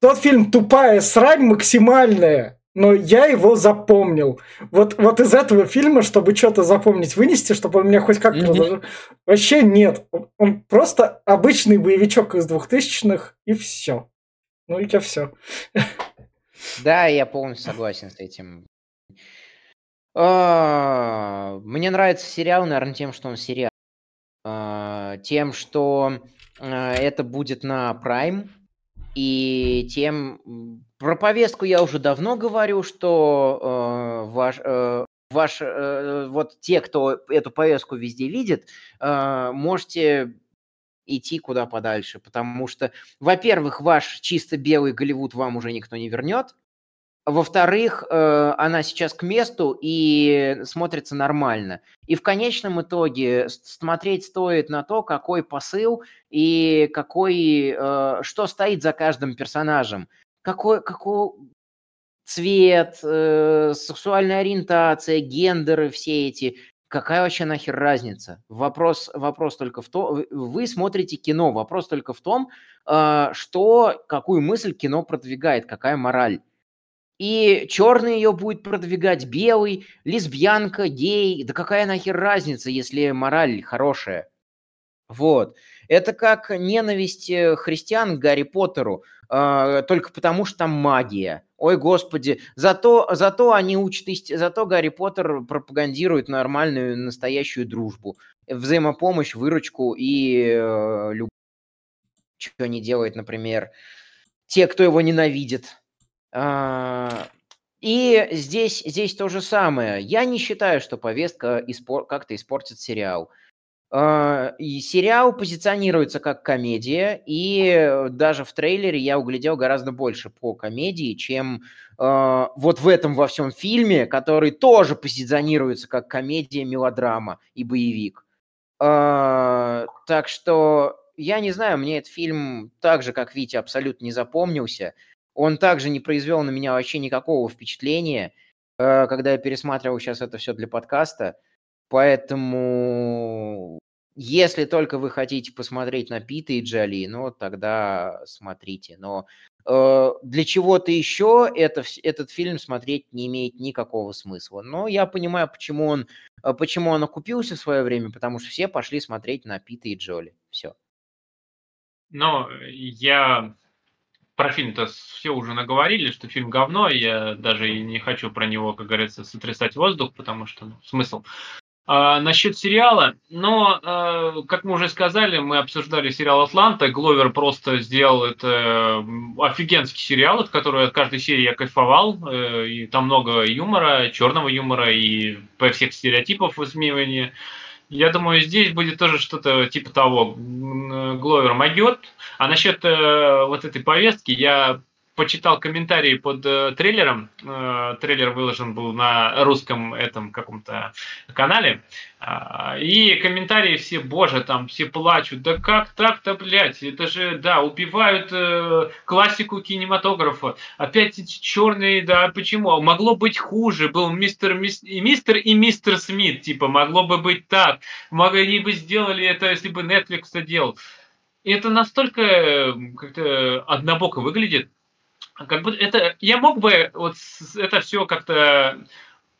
Тот фильм тупая срань максимальная но я его запомнил. Вот, вот из этого фильма, чтобы что-то запомнить, вынести, чтобы он меня хоть как-то... Mm-hmm. Вообще нет. Он просто обычный боевичок из двухтысячных, и все. Ну и все. Да, я полностью согласен с этим. А, мне нравится сериал, наверное, тем, что он сериал. А, тем, что а, это будет на Prime, и тем про повестку я уже давно говорю, что э, ваш, э, ваш э, вот те, кто эту повестку везде видит, э, можете идти куда подальше, потому что, во-первых, ваш чисто белый Голливуд вам уже никто не вернет, во-вторых, э, она сейчас к месту и смотрится нормально. И в конечном итоге смотреть стоит на то, какой посыл и какой, э, что стоит за каждым персонажем. Какой, какой цвет, э, сексуальная ориентация, гендеры все эти. Какая вообще нахер разница? Вопрос, вопрос только в том, вы смотрите кино, вопрос только в том, что, какую мысль кино продвигает, какая мораль. И черный ее будет продвигать, белый, лесбиянка, гей. Да какая нахер разница, если мораль хорошая? Вот. Это как ненависть э, христиан к Гарри Поттеру, э, только потому что там магия. Ой, господи, зато, зато они учат, зато Гарри Поттер пропагандирует нормальную, настоящую дружбу, взаимопомощь, выручку и э, любовь. Что не делает, например, те, кто его ненавидит. А, и здесь, здесь то же самое. Я не считаю, что повестка испор- как-то испортит сериал. И сериал позиционируется как комедия, и даже в трейлере я углядел гораздо больше по комедии, чем э, вот в этом во всем фильме, который тоже позиционируется как комедия, мелодрама и боевик. Э, так что я не знаю, мне этот фильм так же, как Витя, абсолютно не запомнился. Он также не произвел на меня вообще никакого впечатления, э, когда я пересматривал сейчас это все для подкаста. Поэтому, если только вы хотите посмотреть на Пита и Джоли, ну, тогда смотрите. Но э, для чего-то еще это, этот фильм смотреть не имеет никакого смысла. Но я понимаю, почему он, э, почему он окупился в свое время, потому что все пошли смотреть на Пита и Джоли. Все. Но я про фильм-то все уже наговорили, что фильм говно, я даже и не хочу про него, как говорится, сотрясать воздух, потому что ну, смысл. А, насчет сериала, но, э, как мы уже сказали, мы обсуждали сериал «Атланта», Гловер просто сделал это офигенский сериал, от которого от каждой серии я кайфовал, э, и там много юмора, черного юмора и по всех стереотипов высмеивания. Я думаю, здесь будет тоже что-то типа того. Гловер могет. А насчет э, вот этой повестки, я почитал комментарии под э, трейлером. Э, трейлер выложен был на русском этом каком-то канале. Э, и комментарии все, боже, там все плачут. Да как так-то, блядь? Это же, да, убивают э, классику кинематографа. Опять эти черные, да, почему? Могло быть хуже. Был мистер, мис, и мистер и мистер Смит, типа, могло бы быть так. Могли бы сделали это, если бы Netflix это делал. И это настолько э, как-то однобоко выглядит как будто это я мог бы вот это все как-то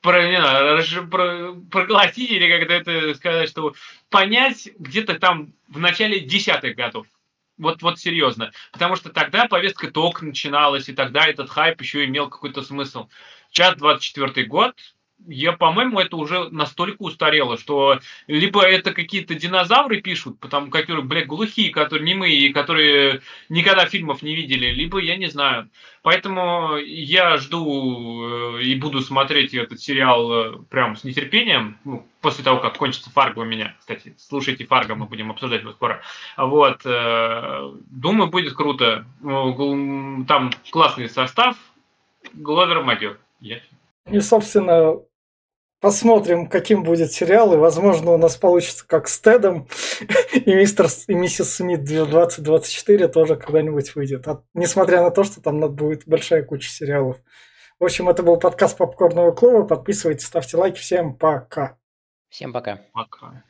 про, не знаю, про, проглотить или как-то это сказать, что понять где-то там в начале десятых годов. Вот, вот серьезно. Потому что тогда повестка только начиналась, и тогда этот хайп еще имел какой-то смысл. Сейчас 24 год, я, по-моему, это уже настолько устарело, что либо это какие-то динозавры пишут, потому которые, блядь, глухие, которые немые, которые никогда фильмов не видели, либо я не знаю. Поэтому я жду э, и буду смотреть этот сериал э, прям с нетерпением, ну, после того, как кончится Фарго у меня. Кстати, слушайте Фарго, мы будем обсуждать его скоро. Вот. Э, думаю, будет круто. Там классный состав. Гловер Магер. И, собственно, Посмотрим, каким будет сериал, и, возможно, у нас получится как с Тедом, и мистер и миссис Смит 2024 тоже когда-нибудь выйдет. А, несмотря на то, что там будет большая куча сериалов. В общем, это был подкаст Попкорного клуба. Подписывайтесь, ставьте лайки. Всем пока. Всем пока. Пока.